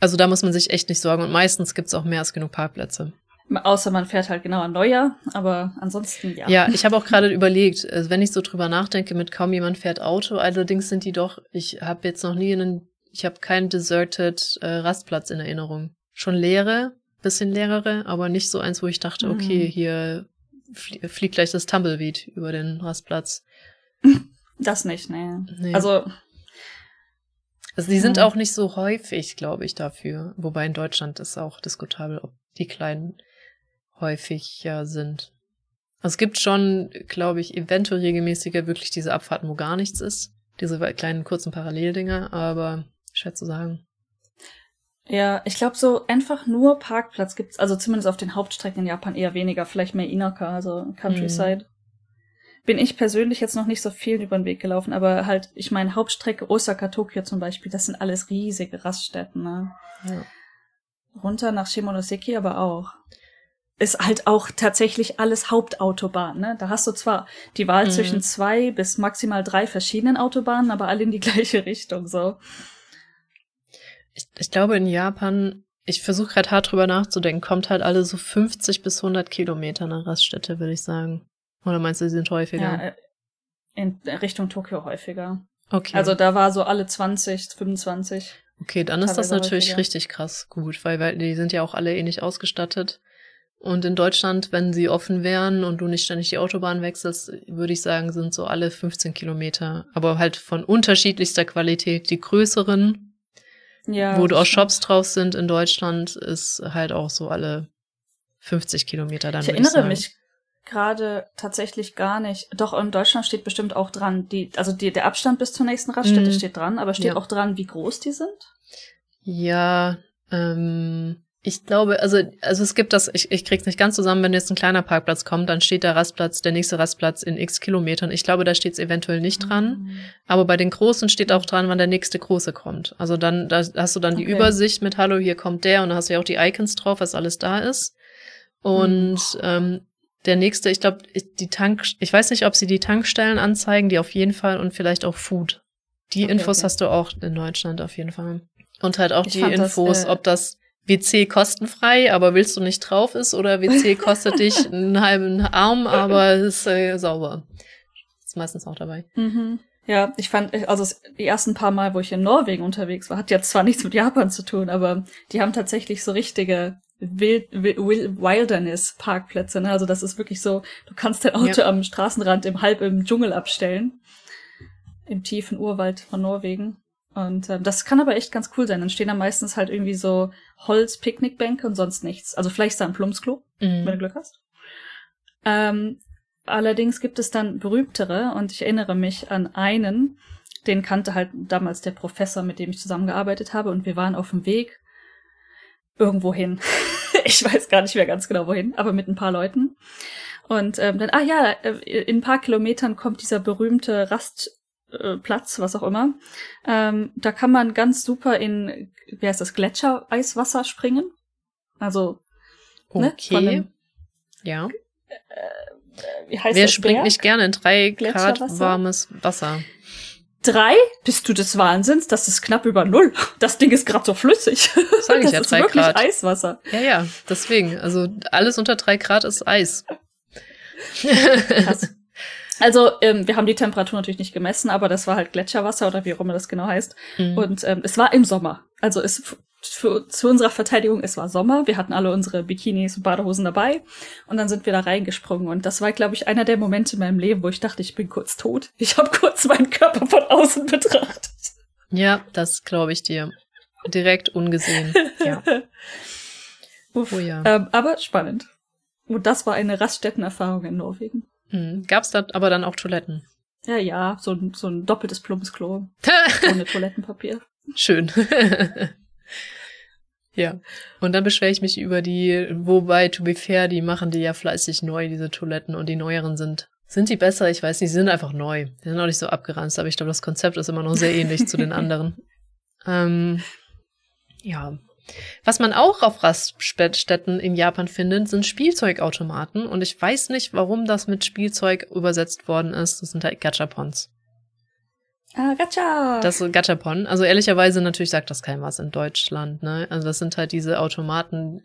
Also da muss man sich echt nicht sorgen und meistens gibt's auch mehr als genug Parkplätze. Außer man fährt halt genau an Neujahr, aber ansonsten ja. Ja, ich habe auch gerade überlegt, also wenn ich so drüber nachdenke, mit kaum jemand fährt Auto, allerdings sind die doch, ich habe jetzt noch nie einen, ich habe keinen deserted äh, Rastplatz in Erinnerung. Schon leere, bisschen leerere, aber nicht so eins, wo ich dachte, okay, mhm. hier flie fliegt gleich das Tumbleweed über den Rastplatz. Das nicht, nee. nee. Also also die sind auch nicht so häufig, glaube ich, dafür. Wobei in Deutschland ist auch diskutabel, ob die kleinen häufiger sind. Also es gibt schon, glaube ich, eventuell regelmäßiger wirklich diese Abfahrten, wo gar nichts ist. Diese kleinen kurzen Paralleldinger, aber schwer zu sagen. Ja, ich glaube, so einfach nur Parkplatz gibt's, also zumindest auf den Hauptstrecken in Japan eher weniger, vielleicht mehr Inaka, also Countryside. Mhm bin ich persönlich jetzt noch nicht so viel über den Weg gelaufen, aber halt, ich meine, Hauptstrecke Osaka, Tokio zum Beispiel, das sind alles riesige Raststätten, ne? Ja. Runter nach Shimonoseki aber auch. Ist halt auch tatsächlich alles Hauptautobahn, ne? Da hast du zwar die Wahl mhm. zwischen zwei bis maximal drei verschiedenen Autobahnen, aber alle in die gleiche Richtung, so. Ich, ich glaube, in Japan ich versuche gerade hart drüber nachzudenken, kommt halt alle so 50 bis 100 Kilometer nach Raststätte, würde ich sagen. Oder meinst du, sie sind häufiger? Ja, äh, in Richtung Tokio häufiger. Okay. Also da war so alle 20, 25. Okay, dann ist das natürlich häufiger. richtig krass gut, weil, weil die sind ja auch alle ähnlich ausgestattet. Und in Deutschland, wenn sie offen wären und du nicht ständig die Autobahn wechselst, würde ich sagen, sind so alle 15 Kilometer. Aber halt von unterschiedlichster Qualität. Die größeren, ja, wo du auch Shops drauf sind in Deutschland, ist halt auch so alle 50 Kilometer dann. Ich erinnere ich mich gerade tatsächlich gar nicht. Doch, in Deutschland steht bestimmt auch dran, die, also die, der Abstand bis zur nächsten Raststätte mm. steht dran, aber steht ja. auch dran, wie groß die sind? Ja, ähm, ich glaube, also, also es gibt das, ich, ich krieg's nicht ganz zusammen, wenn jetzt ein kleiner Parkplatz kommt, dann steht der Rastplatz, der nächste Rastplatz in x Kilometern. Ich glaube, da steht's eventuell nicht dran. Mhm. Aber bei den großen steht auch dran, wann der nächste große kommt. Also dann, da hast du dann okay. die Übersicht mit Hallo, hier kommt der und da hast du ja auch die Icons drauf, was alles da ist. Und mhm. ähm, der nächste, ich glaube, die Tank, ich weiß nicht, ob sie die Tankstellen anzeigen, die auf jeden Fall und vielleicht auch Food. Die okay, Infos okay. hast du auch in Deutschland auf jeden Fall. Und halt auch ich die Infos, das, äh, ob das WC kostenfrei, aber willst du nicht drauf ist oder WC kostet dich einen halben Arm, aber ist äh, sauber. Ist meistens auch dabei. Mhm. Ja, ich fand, also die ersten paar Mal, wo ich in Norwegen unterwegs war, hat jetzt zwar nichts mit Japan zu tun, aber die haben tatsächlich so richtige Wild, Wild, Wilderness-Parkplätze. Ne? Also das ist wirklich so, du kannst dein Auto ja. am Straßenrand im halb im Dschungel abstellen. Im tiefen Urwald von Norwegen. Und ähm, das kann aber echt ganz cool sein. Dann stehen da meistens halt irgendwie so Holz-Picknickbänke und sonst nichts. Also vielleicht ist da ein Plumpsklo, mhm. wenn du Glück hast. Ähm, allerdings gibt es dann berühmtere und ich erinnere mich an einen, den kannte halt damals der Professor, mit dem ich zusammengearbeitet habe und wir waren auf dem Weg irgendwo hin. ich weiß gar nicht mehr ganz genau wohin, aber mit ein paar Leuten. Und ähm, dann, ah ja, äh, in ein paar Kilometern kommt dieser berühmte Rast, äh, was auch immer. Ähm, da kann man ganz super in, wie heißt das, Gletschereiswasser springen. Also, ne, okay. Ne, dem, ja. Äh, wie heißt Wer das springt Berg? nicht gerne in drei Grad warmes Wasser? Drei? Bist du des Wahnsinns? Das ist knapp über null. Das Ding ist gerade so flüssig. Sag ich das ja, ist drei wirklich Grad. Eiswasser. Ja, ja, deswegen. Also alles unter drei Grad ist Eis. Krass. Also, ähm, wir haben die Temperatur natürlich nicht gemessen, aber das war halt Gletscherwasser oder wie auch immer das genau heißt. Mhm. Und ähm, es war im Sommer. Also es für, zu unserer Verteidigung, es war Sommer. Wir hatten alle unsere Bikinis und Badehosen dabei. Und dann sind wir da reingesprungen. Und das war, glaube ich, einer der Momente in meinem Leben, wo ich dachte, ich bin kurz tot. Ich habe kurz meinen Körper von außen betrachtet. Ja, das glaube ich dir. Direkt ungesehen. Ja. Uff, oh ja. Ähm, aber spannend. Und das war eine Raststättenerfahrung in Norwegen. Hm. Gab's da aber dann auch Toiletten? Ja, ja, so ein, so ein doppeltes Plumpsklo. ohne Toilettenpapier. Schön. Ja. Und dann beschwere ich mich über die, wobei, to be fair, die machen die ja fleißig neu, diese Toiletten, und die neueren sind. Sind die besser? Ich weiß nicht, sie sind einfach neu. Die sind auch nicht so abgeranzt, aber ich glaube, das Konzept ist immer noch sehr ähnlich zu den anderen. Ähm, ja, was man auch auf Raststätten in Japan findet, sind Spielzeugautomaten. Und ich weiß nicht, warum das mit Spielzeug übersetzt worden ist. Das sind halt Gachapons. Ah, Gacha! Das ist Gachapon. Also ehrlicherweise natürlich sagt das kein was in Deutschland, ne? Also das sind halt diese Automaten,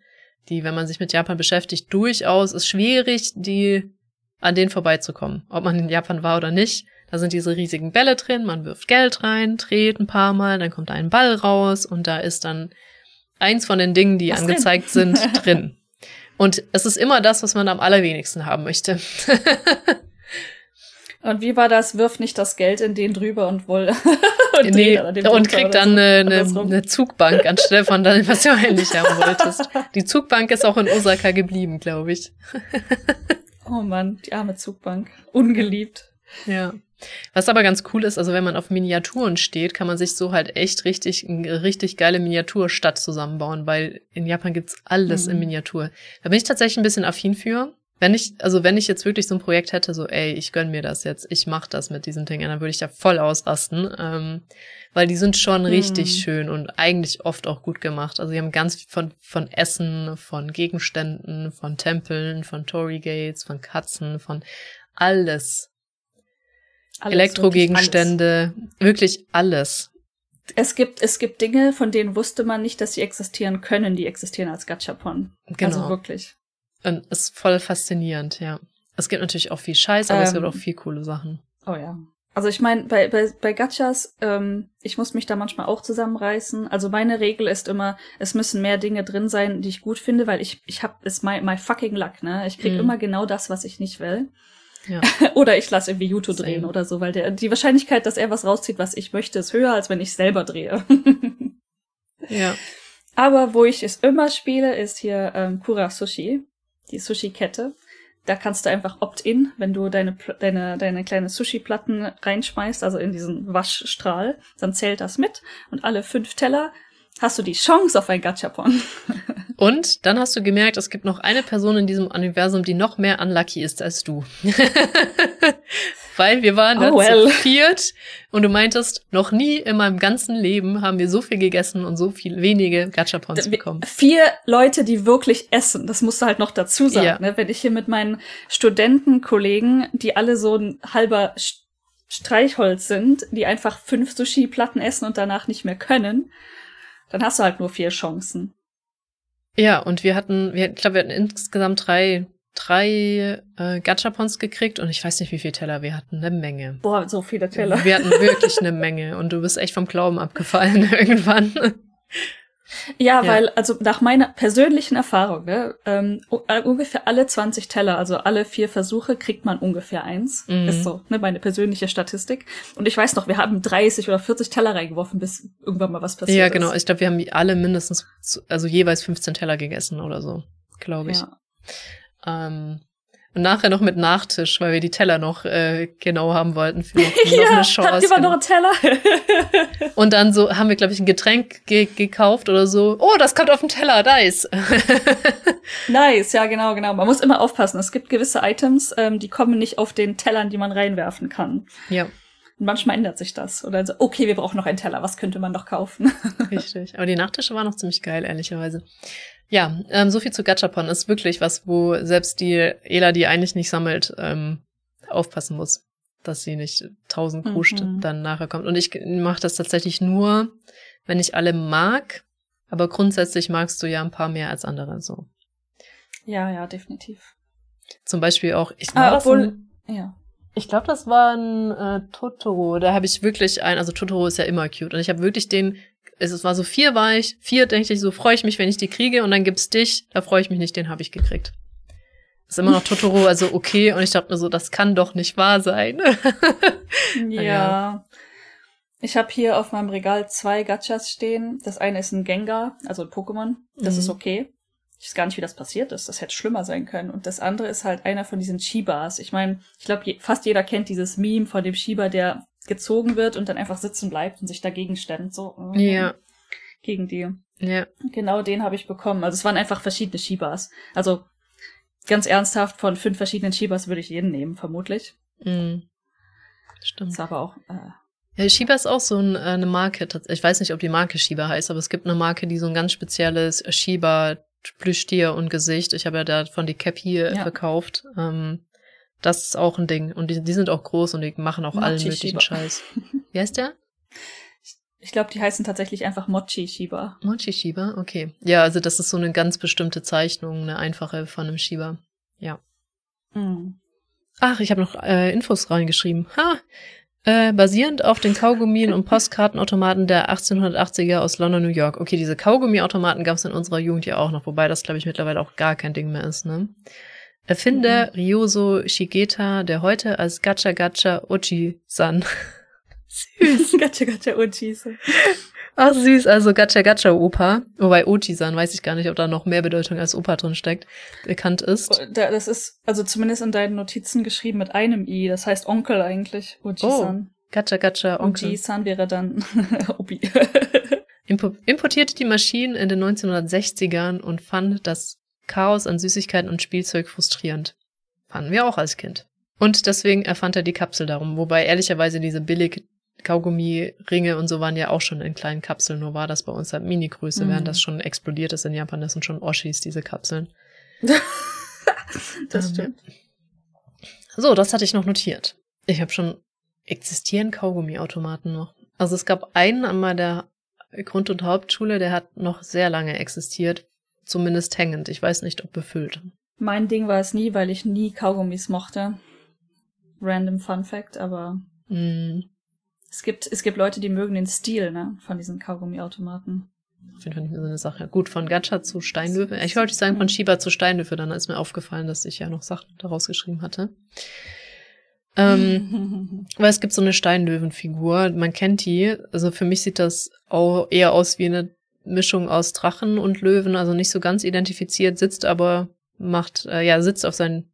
die, wenn man sich mit Japan beschäftigt, durchaus ist schwierig, die an denen vorbeizukommen. Ob man in Japan war oder nicht. Da sind diese riesigen Bälle drin, man wirft Geld rein, dreht ein paar Mal, dann kommt ein Ball raus und da ist dann eins von den Dingen, die was angezeigt drin? sind, drin. Und es ist immer das, was man am allerwenigsten haben möchte. und wie war das? Wirf nicht das Geld in den drüber und woll. und, nee, und krieg dann so. eine, eine, eine, Zugbank anstelle von dem, was du eigentlich haben wolltest. Die Zugbank ist auch in Osaka geblieben, glaube ich. oh Mann, die arme Zugbank. Ungeliebt. Ja. Was aber ganz cool ist, also wenn man auf Miniaturen steht, kann man sich so halt echt richtig, eine richtig geile Miniaturstadt zusammenbauen, weil in Japan gibt's alles mhm. in Miniatur. Da bin ich tatsächlich ein bisschen affin für. Wenn ich, also wenn ich jetzt wirklich so ein Projekt hätte, so, ey, ich gönn mir das jetzt, ich mach das mit diesen Dingen, dann würde ich da voll ausrasten. Ähm, weil die sind schon richtig mhm. schön und eigentlich oft auch gut gemacht. Also die haben ganz viel von, von Essen, von Gegenständen, von Tempeln, von Tory Gates, von Katzen, von alles alles, Elektrogegenstände, wirklich alles. wirklich alles. Es gibt, es gibt Dinge, von denen wusste man nicht, dass sie existieren können, die existieren als Gachapon. Genau. Also wirklich. Und ist voll faszinierend, ja. Es gibt natürlich auch viel Scheiß, aber ähm, es gibt auch viel coole Sachen. Oh ja. Also ich meine, bei, bei, bei Gachas, ähm, ich muss mich da manchmal auch zusammenreißen. Also meine Regel ist immer, es müssen mehr Dinge drin sein, die ich gut finde, weil ich, ich hab, ist my, my fucking luck, ne? Ich krieg mhm. immer genau das, was ich nicht will. Ja. oder ich lasse irgendwie YouTube drehen oder so, weil der, die Wahrscheinlichkeit, dass er was rauszieht, was ich möchte, ist höher, als wenn ich selber drehe. ja. Aber wo ich es immer spiele, ist hier ähm, Kura Sushi, die Sushi-Kette. Da kannst du einfach opt-in, wenn du deine, deine, deine kleine Sushi-Platten reinschmeißt, also in diesen Waschstrahl, dann zählt das mit. Und alle fünf Teller hast du die Chance auf ein Gachapon. Und dann hast du gemerkt, es gibt noch eine Person in diesem Universum, die noch mehr unlucky ist als du. Weil wir waren oh, well. zu viert und du meintest, noch nie in meinem ganzen Leben haben wir so viel gegessen und so viel wenige Gachapons bekommen. Vier Leute, die wirklich essen, das musst du halt noch dazu sagen. Ja. Ne? Wenn ich hier mit meinen Studentenkollegen, die alle so ein halber Streichholz sind, die einfach fünf Sushi-Platten essen und danach nicht mehr können, dann hast du halt nur vier Chancen. Ja, und wir hatten, wir, ich glaube, wir hatten insgesamt drei, drei äh, Gachapons gekriegt und ich weiß nicht, wie viele Teller wir hatten. Eine Menge. Boah, so viele Teller. Wir hatten wirklich eine Menge und du bist echt vom Glauben abgefallen irgendwann. Ja, ja, weil, also nach meiner persönlichen Erfahrung, ne, ähm, äh, ungefähr alle 20 Teller, also alle vier Versuche, kriegt man ungefähr eins. Mhm. Ist so, ne, meine persönliche Statistik. Und ich weiß noch, wir haben 30 oder 40 Teller reingeworfen, bis irgendwann mal was passiert Ja, genau. Ist. Ich glaube, wir haben alle mindestens, also jeweils 15 Teller gegessen oder so, glaube ich. Ja. Ähm, und nachher noch mit Nachtisch, weil wir die Teller noch äh, genau haben wollten für noch, noch ja, eine Chance. Habt ihr genau. noch einen Teller? und dann so haben wir, glaube ich, ein Getränk ge gekauft oder so. Oh, das kommt auf den Teller, nice. nice, ja, genau, genau. Man muss immer aufpassen. Es gibt gewisse Items, ähm, die kommen nicht auf den Tellern, die man reinwerfen kann. Ja. Und manchmal ändert sich das. Oder so, okay, wir brauchen noch einen Teller, was könnte man noch kaufen? Richtig. Aber die Nachtische waren noch ziemlich geil, ehrlicherweise. Ja, ähm, so viel zu Gachapon ist wirklich was, wo selbst die Ela, die eigentlich nicht sammelt, ähm, aufpassen muss, dass sie nicht tausend Kruscht mhm. dann nachher kommt. Und ich mache das tatsächlich nur, wenn ich alle mag, aber grundsätzlich magst du ja ein paar mehr als andere so. Ja, ja, definitiv. Zum Beispiel auch, ich ah, obwohl, ein, ja. Ich glaube, das war ein äh, Totoro. Da habe ich wirklich ein, also Totoro ist ja immer cute. Und ich habe wirklich den es war so vier weich, vier denke ich, so freue ich mich, wenn ich die kriege und dann gibt's dich, da freue ich mich nicht, den habe ich gekriegt. ist immer noch Totoro, also okay und ich dachte mir so, das kann doch nicht wahr sein. ja. ja. Ich habe hier auf meinem Regal zwei Gachas stehen. Das eine ist ein Gengar, also ein Pokémon. Das mhm. ist okay. Ich weiß gar nicht, wie das passiert ist. Das hätte schlimmer sein können. Und das andere ist halt einer von diesen Shibas. Ich meine, ich glaube, je, fast jeder kennt dieses Meme von dem Shiba, der gezogen wird und dann einfach sitzen bleibt und sich dagegen stemmt, so. Mhm. Ja. Gegen die. Ja. Genau den habe ich bekommen. Also es waren einfach verschiedene Shibas. Also ganz ernsthaft, von fünf verschiedenen Shibas würde ich jeden nehmen, vermutlich. Mhm. Stimmt. Ist aber auch. Äh, ja, Shiba ist auch so ein, äh, eine Marke. Ich weiß nicht, ob die Marke Shiba heißt, aber es gibt eine Marke, die so ein ganz spezielles Shiba Plüschtier und Gesicht. Ich habe ja davon die Cap hier ja. verkauft. Ähm, das ist auch ein Ding. Und die, die sind auch groß und die machen auch Mochi allen möglichen Scheiß. Wie heißt der? Ich glaube, die heißen tatsächlich einfach Mochi Shiba. Mochi Shiba, okay. Ja, also das ist so eine ganz bestimmte Zeichnung, eine einfache von einem Shiba. Ja. Mhm. Ach, ich habe noch äh, Infos reingeschrieben. Ha! Äh, basierend auf den Kaugummien und Postkartenautomaten der 1880er aus London, New York. Okay, diese Kaugummiautomaten gab es in unserer Jugend ja auch noch, wobei das, glaube ich, mittlerweile auch gar kein Ding mehr ist, ne? Erfinder mhm. Ryoso Shigeta, der heute als Gacha Gacha Ochi-san. süß. Gacha Gacha Ochi-san. Ach süß, also Gacha Gacha Opa. Wobei Ochi-san, weiß ich gar nicht, ob da noch mehr Bedeutung als Opa drin steckt, bekannt ist. Oh, das ist also zumindest in deinen Notizen geschrieben mit einem I. Das heißt Onkel eigentlich, Ochi-san. Oh, Gacha Gacha Onkel. Ochi-san wäre dann Opi. Importierte die Maschinen in den 1960ern und fand das Chaos an Süßigkeiten und Spielzeug frustrierend. Fanden wir auch als Kind. Und deswegen erfand er die Kapsel darum, wobei ehrlicherweise diese billig Kaugummi-Ringe und so waren ja auch schon in kleinen Kapseln, nur war das bei uns halt Mini-Größe, mhm. während das schon explodiert ist in Japan. Das sind schon Oshis, diese Kapseln. das ähm, stimmt. So, das hatte ich noch notiert. Ich habe schon, existieren Kaugummi-Automaten noch? Also es gab einen an meiner Grund- und Hauptschule, der hat noch sehr lange existiert. Zumindest hängend. Ich weiß nicht, ob befüllt. Mein Ding war es nie, weil ich nie Kaugummis mochte. Random Fun Fact, aber Mm, es gibt, es gibt Leute, die mögen den Stil, ne, von diesen Kaugummiautomaten. auf jeden Fall nicht mehr so eine Sache. Gut, von Gacha zu Steinlöwe. Ich wollte sagen von Shiba zu Steinlöwe, dann ist mir aufgefallen, dass ich ja noch Sachen daraus geschrieben hatte. Ähm, weil es gibt so eine Steinlöwenfigur, man kennt die. Also für mich sieht das auch eher aus wie eine Mischung aus Drachen und Löwen, also nicht so ganz identifiziert, sitzt aber, macht, äh, ja, sitzt auf seinen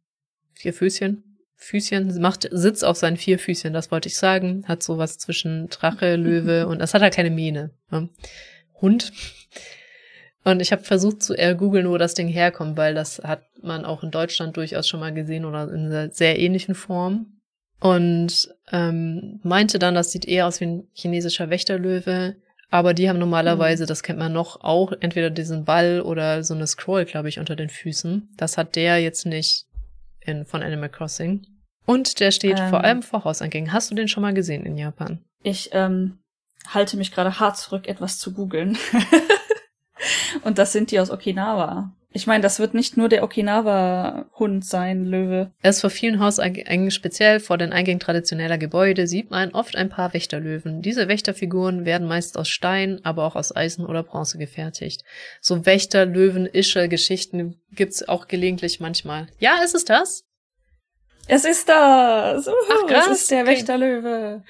vier Füßchen. Füßchen, macht Sitz auf seinen vier Füßchen, das wollte ich sagen. Hat sowas zwischen Drache, Löwe und das hat halt keine Mähne. Ne? Hund. Und ich habe versucht zu äh, googeln, wo das Ding herkommt, weil das hat man auch in Deutschland durchaus schon mal gesehen oder in einer sehr ähnlichen Form. Und ähm, meinte dann, das sieht eher aus wie ein chinesischer Wächterlöwe. Aber die haben normalerweise, das kennt man noch, auch entweder diesen Ball oder so eine Scroll, glaube ich, unter den Füßen. Das hat der jetzt nicht in, von Animal Crossing. Und der steht Ähm. vor allem vor Hauseingängen. Hast du den schon mal gesehen in Japan? Ich ähm, halte mich gerade hart zurück, etwas zu googeln. Und das sind die aus Okinawa. Ich meine, das wird nicht nur der Okinawa-Hund sein, Löwe. Erst vor vielen Hauseingängen, speziell vor den Eingängen traditioneller Gebäude, sieht man oft ein paar Wächterlöwen. Diese Wächterfiguren werden meist aus Stein, aber auch aus Eisen oder Bronze gefertigt. So Wächterlöwen-Ische-Geschichten gibt's auch gelegentlich manchmal. Ja, ist es das? Es ist das! Uhu, Ach, krass, Es ist der. Wächterlöwe.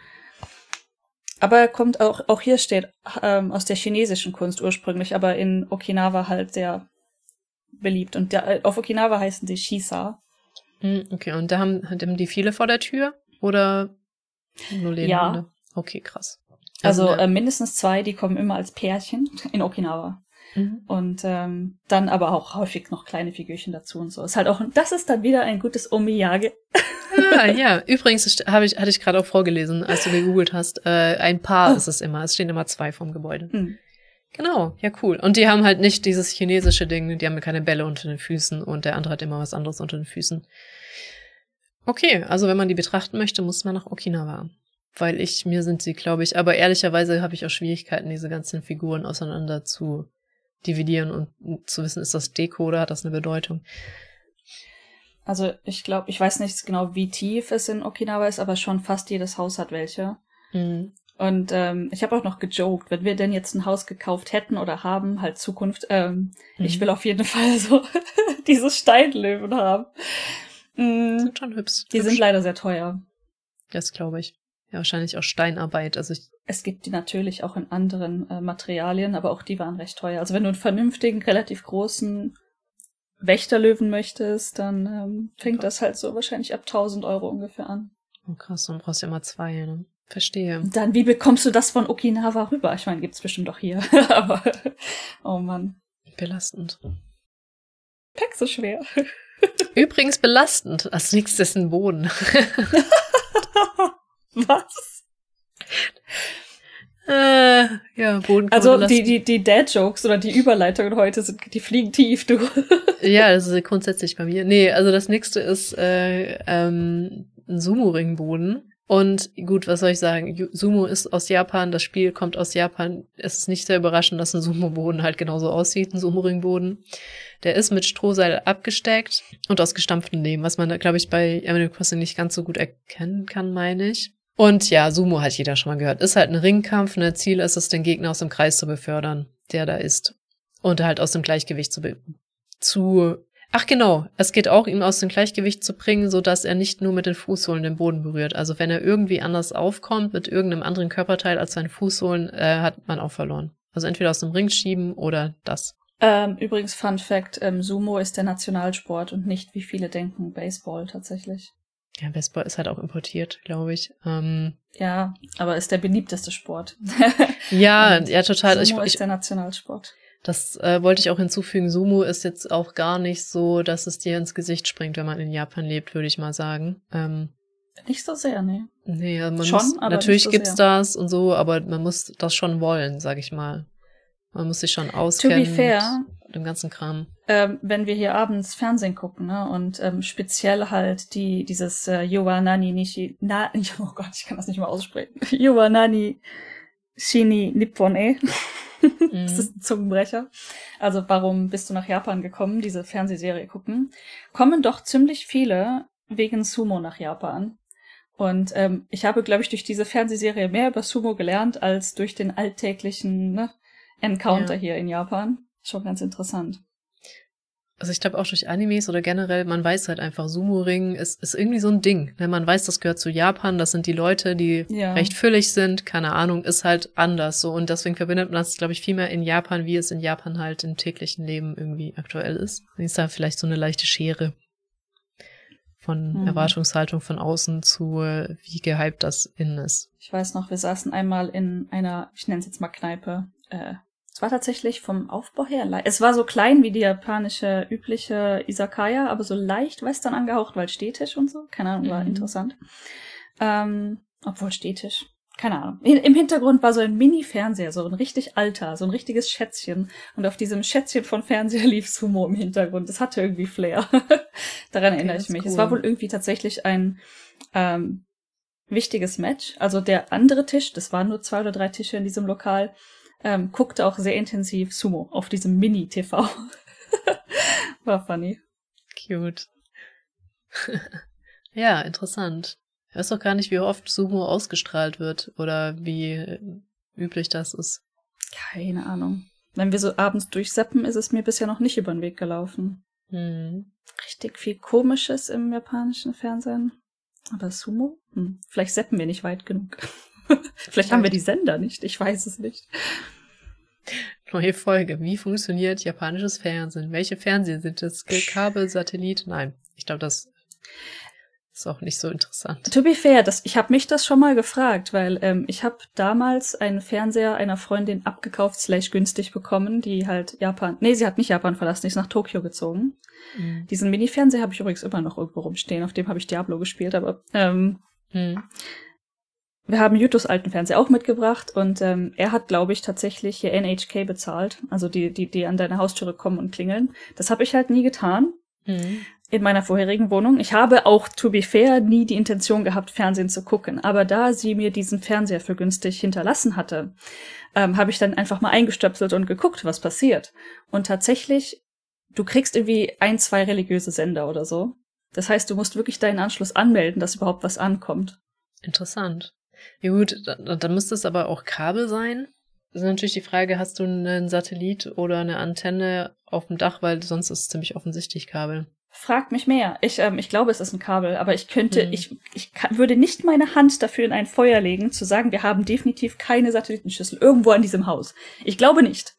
Aber er kommt auch, auch hier steht, ähm, aus der chinesischen Kunst ursprünglich, aber in Okinawa halt sehr beliebt. Und der, auf Okinawa heißen die Shisa. Hm, Okay, und da haben, haben die viele vor der Tür? Oder nur Lehnhunde? Okay, krass. Also ne- äh, mindestens zwei, die kommen immer als Pärchen in Okinawa. Mhm. Und ähm, dann aber auch häufig noch kleine Figürchen dazu und so. Ist halt auch, das ist dann wieder ein gutes Omiyage. Ah, ja, übrigens st- hab ich, hatte ich gerade auch vorgelesen, als du gegoogelt hast. Äh, ein Paar Oh. ist es immer. Es stehen immer zwei vorm Gebäude. Hm. Genau, ja, cool. Und die haben halt nicht dieses chinesische Ding, die haben keine Bälle unter den Füßen und der andere hat immer was anderes unter den Füßen. Okay, also wenn man die betrachten möchte, muss man nach Okinawa. Weil ich, mir sind sie, glaube ich, aber ehrlicherweise habe ich auch Schwierigkeiten, diese ganzen Figuren auseinander zu dividieren und zu wissen, ist das Deko oder hat das eine Bedeutung? Also ich glaube, ich weiß nicht genau, wie tief es in Okinawa ist, aber schon fast jedes Haus hat welche. Mhm. Und ähm, ich habe auch noch gejoked, wenn wir denn jetzt ein Haus gekauft hätten oder haben, halt Zukunft, ähm, ich Mhm. will auf jeden Fall so diese Steinlöwen haben. Mm, Sind schon hübsch. die hübsch. sind leider sehr teuer. Das glaube ich. Ja, wahrscheinlich auch Steinarbeit. Also ich, Es gibt die natürlich auch in anderen äh, Materialien, aber auch die waren recht teuer. Also wenn du einen vernünftigen, relativ großen Wächterlöwen möchtest, dann ähm, fängt das halt so wahrscheinlich ab 1000 Euro ungefähr an. oh krass, dann brauchst du ja immer zwei, ne? Verstehe. Dann, wie bekommst du das von Okinawa rüber? Ich meine, gibt's bestimmt auch hier, aber oh Mann, Belastend. Pack so schwer. Übrigens belastend. Als nächstes ein Boden. Was? äh, ja, Boden. Also die, die, die Dad-Jokes oder die Überleitungen heute sind, die fliegen tief, du. Ja, das ist grundsätzlich bei mir. Nee, also das nächste ist äh, ähm, ein Sumo-Ringboden. Und gut, was soll ich sagen? Sumo ist aus Japan, das Spiel kommt aus Japan. Es ist nicht sehr überraschend, dass ein Sumo-Boden halt genauso aussieht, ein Sumo-Ringboden. Der ist mit Strohseil abgesteckt und aus gestampftem Lehm, was man, glaube ich, bei Animal Crossing nicht ganz so gut erkennen kann, meine ich. Und ja, Sumo hat jeder schon mal gehört. Ist halt ein Ringkampf. Ne? Ziel ist es, den Gegner aus dem Kreis zu befördern, der da ist. Und halt aus dem Gleichgewicht zu, be zu Ach genau, es geht auch, ihn aus dem Gleichgewicht zu bringen, so dass er nicht nur mit den Fußsohlen den Boden berührt. Also wenn er irgendwie anders aufkommt mit irgendeinem anderen Körperteil als seinen Fußsohlen, äh, hat man auch verloren. Also entweder aus dem Ring schieben oder das. Ähm, übrigens, Fun Fact, ähm, Sumo ist der Nationalsport und nicht, wie viele denken, Baseball tatsächlich. Ja, Baseball ist halt auch importiert, glaube ich. Ähm, Ja, aber ist der beliebteste Sport. ja, ja, total. Ich, Sumo ich, ist der Nationalsport. Das äh, wollte ich auch hinzufügen. Sumo ist jetzt auch gar nicht so, dass es dir ins Gesicht springt, wenn man in Japan lebt, würde ich mal sagen. Ähm, Nicht so sehr, nee. Nee, also man Schon, muss, natürlich so gibt's sehr. das und so, aber man muss das schon wollen, sag ich mal. Man muss sich schon To auskennen be fair, mit dem ganzen Kram. ähm, wenn wir hier abends Fernsehen gucken, ne, und ähm, speziell halt die, dieses äh, Yowanani Nishi, na, oh Gott, ich kann das nicht mal aussprechen. Yowanani Shini Nippon E. das ist ein Zungenbrecher. Also warum bist du nach Japan gekommen, diese Fernsehserie gucken? Kommen doch ziemlich viele wegen Sumo nach Japan. Und ähm, ich habe, glaube ich, durch diese Fernsehserie mehr über Sumo gelernt als durch den alltäglichen ne, Encounter ja. hier in Japan. Schon ganz interessant. Also ich glaube auch durch Animes oder generell, man weiß halt einfach, Sumo-Ring ist, ist irgendwie so ein Ding. Ne? Man weiß, das gehört zu Japan, das sind die Leute, die ja. recht füllig sind, keine Ahnung, ist halt anders so. Und deswegen verbindet man das, glaube ich, viel mehr in Japan, wie es in Japan halt im täglichen Leben irgendwie aktuell ist. Ist da vielleicht so eine leichte Schere von mhm. Erwartungshaltung von außen zu, wie gehypt das innen ist. Ich weiß noch, wir saßen einmal in einer, ich nenne es jetzt mal Kneipe, äh, es war tatsächlich vom Aufbau her, es war so klein wie die japanische übliche Isakaya, aber so leicht western angehaucht, weil städtisch und so. Keine Ahnung, war mhm. interessant. Ähm, obwohl städtisch. Keine Ahnung. Im Hintergrund war so ein Mini-Fernseher, so ein richtig alter, so ein richtiges Schätzchen. Und auf diesem Schätzchen von Fernseher lief Sumo im Hintergrund. Das hatte irgendwie Flair. Daran okay, erinnere ich mich. Cool. Es war wohl irgendwie tatsächlich ein ähm, wichtiges Match. Also der andere Tisch, das waren nur zwei oder drei Tische in diesem Lokal, ähm, guckte auch sehr intensiv Sumo auf diesem Mini-TV. War funny. Cute. ja, interessant. Ich weiß doch gar nicht, wie oft Sumo ausgestrahlt wird oder wie üblich das ist. Keine Ahnung. Wenn wir so abends durchseppen, ist es mir bisher noch nicht über den Weg gelaufen. Hm. Richtig viel Komisches im japanischen Fernsehen. Aber Sumo? Hm. Vielleicht seppen wir nicht weit genug. Vielleicht haben wir die Sender nicht, ich weiß es nicht. Neue Folge. Wie funktioniert japanisches Fernsehen? Welche Fernseher sind es? Kabel, Satellit? Nein. Ich glaube, das ist auch nicht so interessant. To be fair, das, ich habe mich das schon mal gefragt, weil ähm, ich habe damals einen Fernseher einer Freundin abgekauft, slash günstig bekommen, die halt Japan, nee, sie hat nicht Japan verlassen, die ist nach Tokio gezogen. Mhm. Diesen Mini-Fernseher habe ich übrigens immer noch irgendwo rumstehen, auf dem habe ich Diablo gespielt, aber ähm, mhm wir haben Jutos alten Fernseher auch mitgebracht und ähm, er hat, glaube ich, tatsächlich hier NHK bezahlt, also die, die, die an deine Haustüre kommen und klingeln. Das habe ich halt nie getan. Mhm. In meiner vorherigen Wohnung. Ich habe auch, to be fair, nie die Intention gehabt, Fernsehen zu gucken. Aber da sie mir diesen Fernseher für günstig hinterlassen hatte, ähm, habe ich dann einfach mal eingestöpselt und geguckt, was passiert. Und tatsächlich, du kriegst irgendwie ein, zwei religiöse Sender oder so. Das heißt, du musst wirklich deinen Anschluss anmelden, dass überhaupt was ankommt. Interessant. Ja gut, dann, dann müsste es aber auch Kabel sein. Das ist natürlich die Frage, hast du einen Satellit oder eine Antenne auf dem Dach, weil sonst ist es ziemlich offensichtlich Kabel. Fragt mich mehr. Ich, ähm, ich glaube, es ist ein Kabel, aber ich könnte, hm. ich, ich kann, würde nicht meine Hand dafür in ein Feuer legen, zu sagen, wir haben definitiv keine Satellitenschüssel irgendwo an diesem Haus. Ich glaube nicht.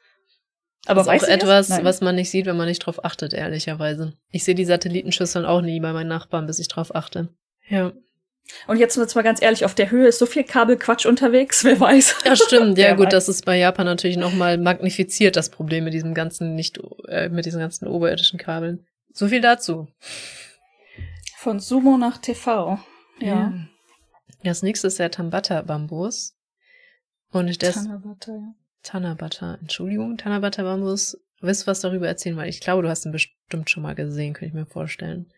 Aber das ist auch etwas, was man nicht sieht, wenn man nicht drauf achtet, ehrlicherweise. Ich sehe die Satellitenschüsseln auch nie bei meinen Nachbarn, bis ich drauf achte. Ja. Und jetzt jetzt mal ganz ehrlich, auf der Höhe ist so viel Kabelquatsch unterwegs, wer weiß. Ja, stimmt. Ja, gut, weiß. das ist bei Japan natürlich nochmal magnifiziert, das Problem mit diesem ganzen nicht, äh, mit diesen ganzen oberirdischen Kabeln. So viel dazu. Von Sumo nach TV. Ja. ja. Das nächste ist der Tambata-Bambus. Und das. Tanabata, ja. Tanabata, Entschuldigung, Tanabata-Bambus. Willst du was darüber erzählen? Weil ich glaube, du hast ihn bestimmt schon mal gesehen, könnte ich mir vorstellen.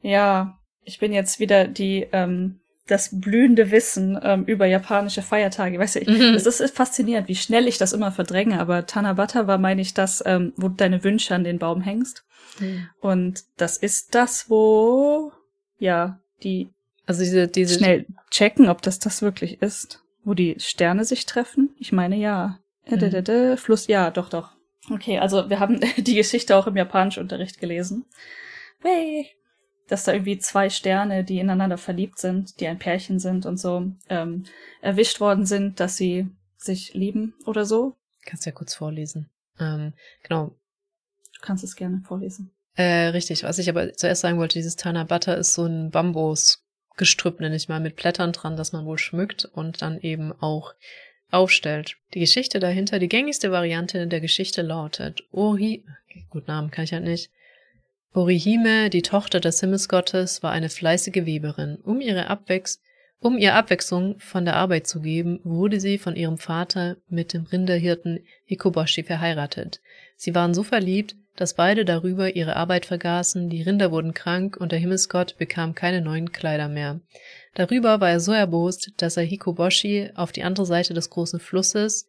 Ja, ich bin jetzt wieder die ähm, das blühende Wissen ähm, über japanische Feiertage. Weißt du, ich, mhm. es ist faszinierend, wie schnell ich das immer verdränge. Aber Tanabata war, meine ich, das, ähm, wo du deine Wünsche an den Baum hängst. Mhm. Und das ist das, wo ja die also diese diese schnell checken, ob das das wirklich ist, wo die Sterne sich treffen. Ich meine ja. Mhm. Fluss, ja, doch, doch. Okay, also wir haben die Geschichte auch im Japanischunterricht gelesen. Hey dass da irgendwie zwei Sterne, die ineinander verliebt sind, die ein Pärchen sind und so, ähm, erwischt worden sind, dass sie sich lieben oder so. Kannst ja kurz vorlesen. Ähm, genau. Du kannst es gerne vorlesen. Äh, richtig. Was ich aber zuerst sagen wollte, dieses Tanabata ist so ein Bambusgestrüpp, nenne ich mal, mit Blättern dran, das man wohl schmückt und dann eben auch aufstellt. Die Geschichte dahinter, die gängigste Variante der Geschichte lautet, Ohi, gut Namen kann ich halt nicht, Orihime, die Tochter des Himmelsgottes, war eine fleißige Weberin. Um, ihre Abwechs um ihr Abwechslung von der Arbeit zu geben, wurde sie von ihrem Vater mit dem Rinderhirten Hikoboshi verheiratet. Sie waren so verliebt, dass beide darüber ihre Arbeit vergaßen, die Rinder wurden krank und der Himmelsgott bekam keine neuen Kleider mehr. Darüber war er so erbost, dass er Hikoboshi auf die andere Seite des großen Flusses,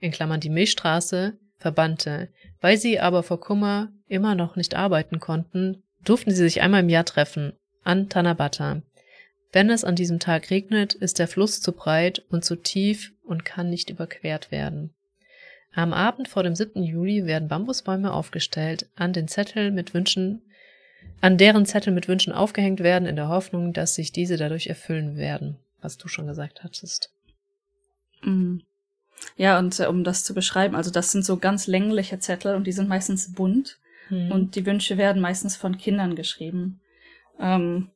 in Klammern die Milchstraße, verbannte. Weil sie aber vor Kummer immer noch nicht arbeiten konnten, durften sie sich einmal im Jahr treffen, an Tanabata. Wenn es an diesem Tag regnet, ist der Fluss zu breit und zu tief und kann nicht überquert werden. Am Abend vor dem 7. Juli werden Bambusbäume aufgestellt, an den Zettel mit Wünschen, an deren Zettel mit Wünschen aufgehängt werden, in der Hoffnung, dass sich diese dadurch erfüllen werden, was du schon gesagt hattest. Mhm. Ja, und äh, um das zu beschreiben, also das sind so ganz längliche Zettel und die sind meistens bunt mhm. und die Wünsche werden meistens von Kindern geschrieben. Ähm,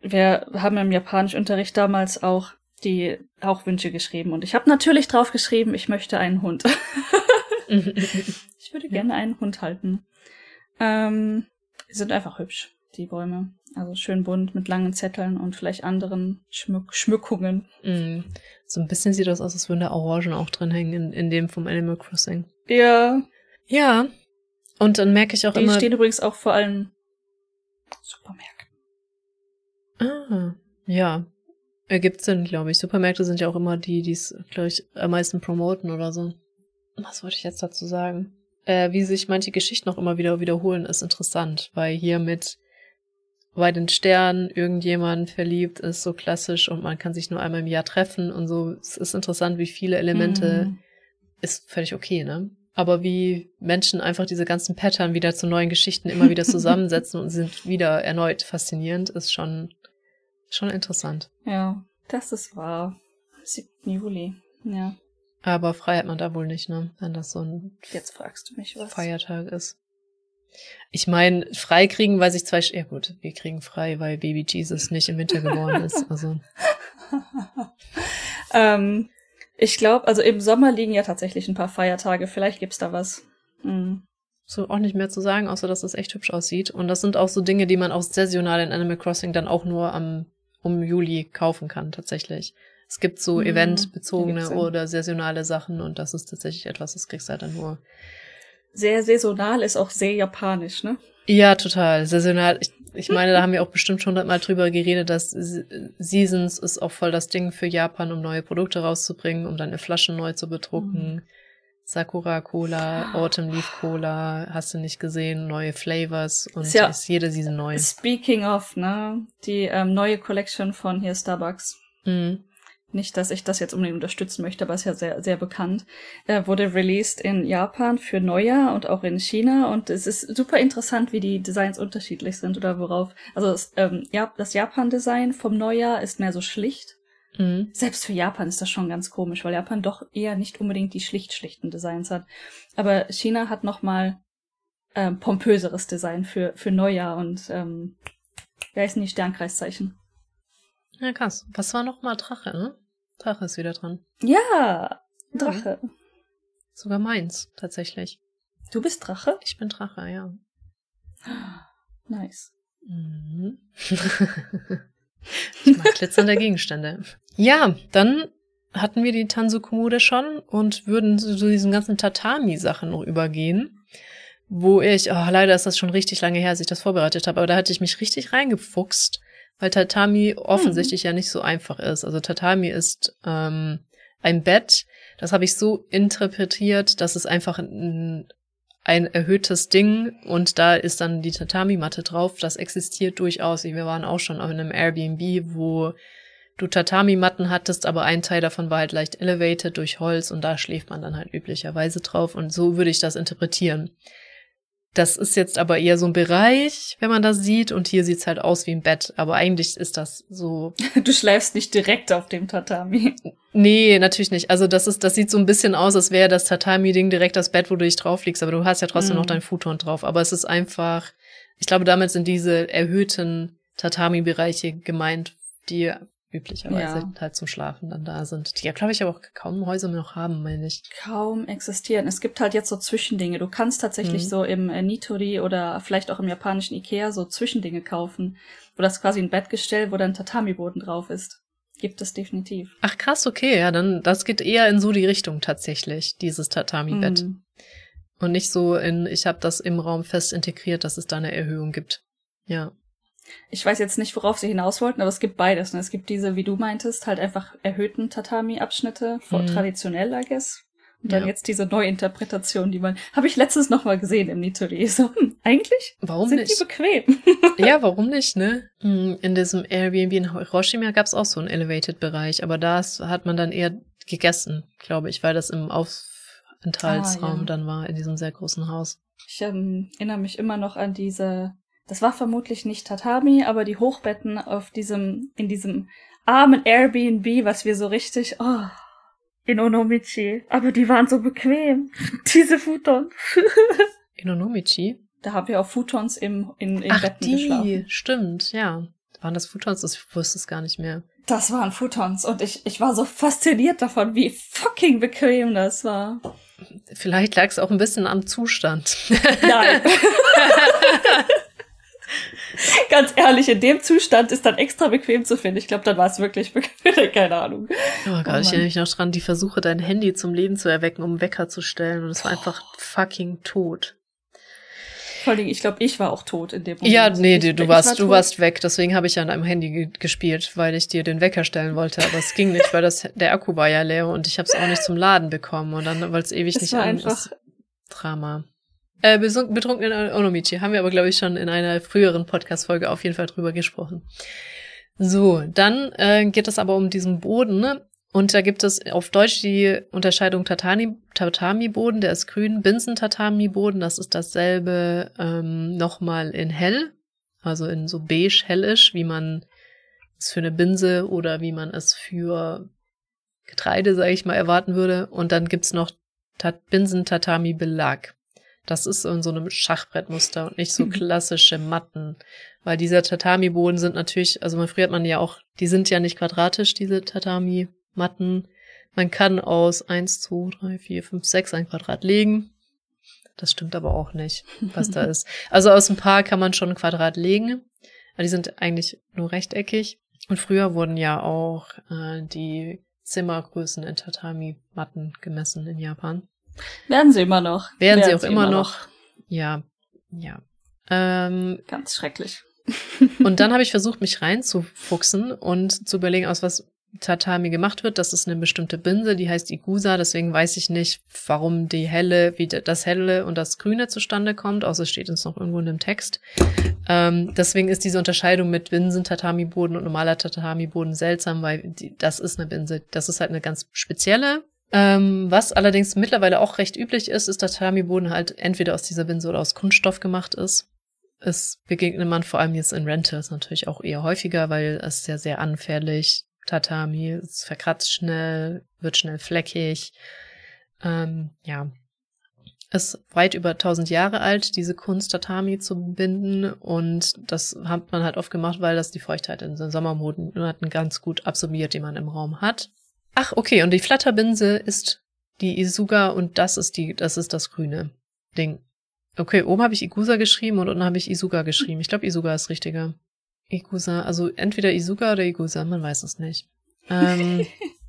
wir haben im Japanischunterricht damals auch die auch Wünsche geschrieben und ich habe natürlich drauf geschrieben, ich möchte einen Hund. ich würde gerne einen Hund halten. Ähm, die sind einfach hübsch, die Bäume. Also schön bunt mit langen Zetteln und vielleicht anderen Schmück Schmückungen. Mm. So ein bisschen sieht das aus, als würden da Orangen auch drin hängen in, in dem vom Animal Crossing. Ja. Ja. Und dann merke ich auch die immer. Die stehen übrigens auch vor allem Supermärkten. Ah, ja. Ergibt Sinn, glaube ich. Supermärkte sind ja auch immer die, die es, glaube ich, am meisten promoten oder so. Was wollte ich jetzt dazu sagen? Äh, wie sich manche Geschichten auch immer wieder wiederholen, ist interessant, weil hier mit bei den Sternen irgendjemand verliebt ist, so klassisch und man kann sich nur einmal im Jahr treffen und so. Es ist interessant, wie viele Elemente mhm. ist völlig okay, ne? Aber wie Menschen einfach diese ganzen Pattern wieder zu neuen Geschichten immer wieder zusammensetzen und sind wieder erneut faszinierend, ist schon, schon interessant. Ja, das ist wahr. 7. Juli, ja. Aber frei hat man da wohl nicht, ne? Wenn das so ein Jetzt fragst du mich was. Feiertag ist. Ich meine, frei kriegen, weil sich zwei, Sch ja gut, wir kriegen frei, weil Baby Jesus nicht im Winter geboren ist, also. ähm, ich glaube, also im Sommer liegen ja tatsächlich ein paar Feiertage, vielleicht gibt's da was. Mhm. So auch nicht mehr zu sagen, außer dass es echt hübsch aussieht. Und das sind auch so Dinge, die man auch saisonal in Animal Crossing dann auch nur am, um Juli kaufen kann, tatsächlich. Es gibt so mhm, eventbezogene oder saisonale Sachen und das ist tatsächlich etwas, das kriegst du halt dann nur sehr saisonal ist auch sehr japanisch, ne? Ja, total. Saisonal. Ich, ich meine, da haben wir auch bestimmt schon mal drüber geredet, dass Seasons ist auch voll das Ding für Japan, um neue Produkte rauszubringen, um deine Flaschen neu zu bedrucken. Mhm. Sakura Cola, Autumn Leaf Cola, hast du nicht gesehen, neue Flavors und ja, ist jede Season neu. Speaking of, ne, die ähm, neue Collection von hier Starbucks. Mhm nicht, dass ich das jetzt unbedingt unterstützen möchte, aber ist ja sehr, sehr bekannt, äh, wurde released in Japan für Neujahr und auch in China und es ist super interessant, wie die Designs unterschiedlich sind oder worauf, also das, ähm, ja, das Japan-Design vom Neujahr ist mehr so schlicht. Mhm. Selbst für Japan ist das schon ganz komisch, weil Japan doch eher nicht unbedingt die schlicht schlichten Designs hat. Aber China hat noch mal ähm, pompöseres Design für, für Neujahr und ähm, wer ist denn die Sternkreiszeichen? Ja, krass. Was war noch mal Drache, ne? Drache ist wieder dran. Ja, Drache. Ja. Sogar meins, tatsächlich. Du bist Drache? Ich bin Drache, ja. Nice. Mhm. ich mag glitzernde Gegenstände. Ja, dann hatten wir die Tanzu-Kommode schon und würden zu diesen ganzen Tatami-Sachen noch übergehen. Wo ich, oh, leider ist das schon richtig lange her, als ich das vorbereitet habe, aber da hatte ich mich richtig reingefuchst weil Tatami offensichtlich mhm. ja nicht so einfach ist. Also Tatami ist ähm, ein Bett, das habe ich so interpretiert, dass es einfach ein, ein erhöhtes Ding und da ist dann die Tatami-Matte drauf. Das existiert durchaus. Wir waren auch schon auf einem Airbnb, wo du Tatami-Matten hattest, aber ein Teil davon war halt leicht elevated durch Holz und da schläft man dann halt üblicherweise drauf und so würde ich das interpretieren. Das ist jetzt aber eher so ein Bereich, wenn man das sieht. Und hier sieht's halt aus wie ein Bett. Aber eigentlich ist das so. Du schläfst nicht direkt auf dem Tatami. Nee, natürlich nicht. Also das ist, das sieht so ein bisschen aus, als wäre das Tatami-Ding direkt das Bett, wo du dich drauf liegst. Aber du hast ja trotzdem mm. noch mhm. dein Futon drauf. Aber es ist einfach, ich glaube, damit sind diese erhöhten Tatami-Bereiche gemeint, die üblicherweise ja. halt zum Schlafen dann da sind. Die ja, glaube ich, aber auch kaum Häuser mehr noch haben, meine ich. Kaum existieren. Es gibt halt jetzt so Zwischendinge. Du kannst tatsächlich mhm. so im äh, Nitori oder vielleicht auch im japanischen Ikea so Zwischendinge kaufen, wo das quasi ein Bettgestell, wo dann Tatami-Boden drauf ist. Gibt es definitiv. Ach krass, okay, ja, dann das geht eher in so die Richtung tatsächlich, dieses Tatami-Bett. Mhm. Und nicht so in, ich habe das im Raum fest integriert, dass es da eine Erhöhung gibt. Ja. Ich weiß jetzt nicht, worauf sie hinaus wollten, aber es gibt beides. Ne? Es gibt diese, wie du meintest, halt einfach erhöhten Tatami-Abschnitte, mhm. traditionell, I guess. Und dann ja. jetzt diese Neuinterpretation, die man, habe ich letztens noch mal gesehen im Nitori. So, hm, eigentlich warum sind nicht? die bequem. ja, warum nicht, ne? Hm, in diesem Airbnb in Hiroshima gab es auch so einen Elevated-Bereich, aber da hat man dann eher gegessen, glaube ich, weil das im Aufenthaltsraum ah, ja. dann war, in diesem sehr großen Haus. Ich ähm, erinnere mich immer noch an diese, das war vermutlich nicht Tatami, aber die Hochbetten auf diesem, in diesem armen Airbnb, was wir so richtig, oh, in Onomichi. Aber die waren so bequem. Diese Futons. in Onomichi? Da haben wir auch Futons im, in, in Ach, Betten die, geschlafen. stimmt, ja. Waren das Futons? Ich wusste es gar nicht mehr. Das waren Futons und ich, ich war so fasziniert davon, wie fucking bequem das war. Vielleicht lag es auch ein bisschen am Zustand. Nein. Ganz ehrlich, in dem Zustand ist dann extra bequem zu finden. Ich glaube, dann war es wirklich bequem. Keine Ahnung. Oh Gott, oh ich erinnere mich noch dran, die Versuche, dein Handy zum Leben zu erwecken, um Wecker zu stellen. Und es war einfach fucking tot. Vor allem, ich glaube, ich war auch tot in dem Moment. Ja, nee, ich, du warst, war du warst weg. Deswegen habe ich an einem Handy gespielt, weil ich dir den Wecker stellen wollte. Aber es ging nicht, weil das, der Akku war ja leer und ich habe es auch nicht zum Laden bekommen. Und dann, weil es ewig nicht war an einfach Drama. Äh, betrunkenen Onomichi haben wir aber, glaube ich, schon in einer früheren Podcast-Folge auf jeden Fall drüber gesprochen. So, dann äh, geht es aber um diesen Boden, ne? Und da gibt es auf Deutsch die Unterscheidung Tatami-Boden, der ist grün, Binsen-Tatami-Boden, das ist dasselbe ähm, nochmal in hell, also in so beige, hellisch, wie man es für eine Binse oder wie man es für Getreide, sage ich mal, erwarten würde. Und dann gibt's noch Tat Binsen-Tatami-Belag. Das ist in so einem Schachbrettmuster und nicht so klassische Matten. Weil diese Tatami-Boden sind natürlich, also man früher hat man ja auch, die sind ja nicht quadratisch, diese Tatami-Matten. Man kann aus eins, zwei, drei, vier, fünf, sechs ein Quadrat legen. Das stimmt aber auch nicht, was da ist. Also aus ein paar kann man schon ein Quadrat legen. Aber die sind eigentlich nur rechteckig. Und früher wurden ja auch äh, die Zimmergrößen in Tatami-Matten gemessen in Japan. Werden sie immer noch. Werden, Werden sie auch sie immer, immer noch. noch. Ja, ja. Ähm, Ganz schrecklich. und dann habe ich versucht, mich reinzufuchsen und zu überlegen, aus was Tatami gemacht wird. Das ist eine bestimmte Binse, die heißt Igusa. Deswegen weiß ich nicht, warum die helle, wie das helle und das grüne zustande kommt. Außer es steht uns noch irgendwo in dem Text. Ähm, deswegen ist diese Unterscheidung mit Binsen, Tatami-Boden und normaler Tatami-Boden seltsam, weil die, das ist eine Binse. Das ist halt eine ganz spezielle ähm, was allerdings mittlerweile auch recht üblich ist, ist, dass Tatami-Boden halt entweder aus dieser Binse oder aus Kunststoff gemacht ist. Es begegnet man vor allem jetzt in Rentals natürlich auch eher häufiger, weil es ja sehr anfällig. Tatami, es verkratzt schnell, wird schnell fleckig. Ähm, ja, ist weit über 1000 Jahre alt, diese Kunst Tatami zu binden und das hat man halt oft gemacht, weil das die Feuchtheit in den Sommermonaten ganz gut absorbiert, die man im Raum hat. Ach, okay, und die Flatterbinse ist die Isuga und das ist die, das ist das grüne Ding. Okay, oben habe ich Igusa geschrieben und unten habe ich Isuga geschrieben. Ich glaube, Isuga ist richtiger. Igusa, also entweder Isuga oder Igusa, man weiß es nicht. Ähm,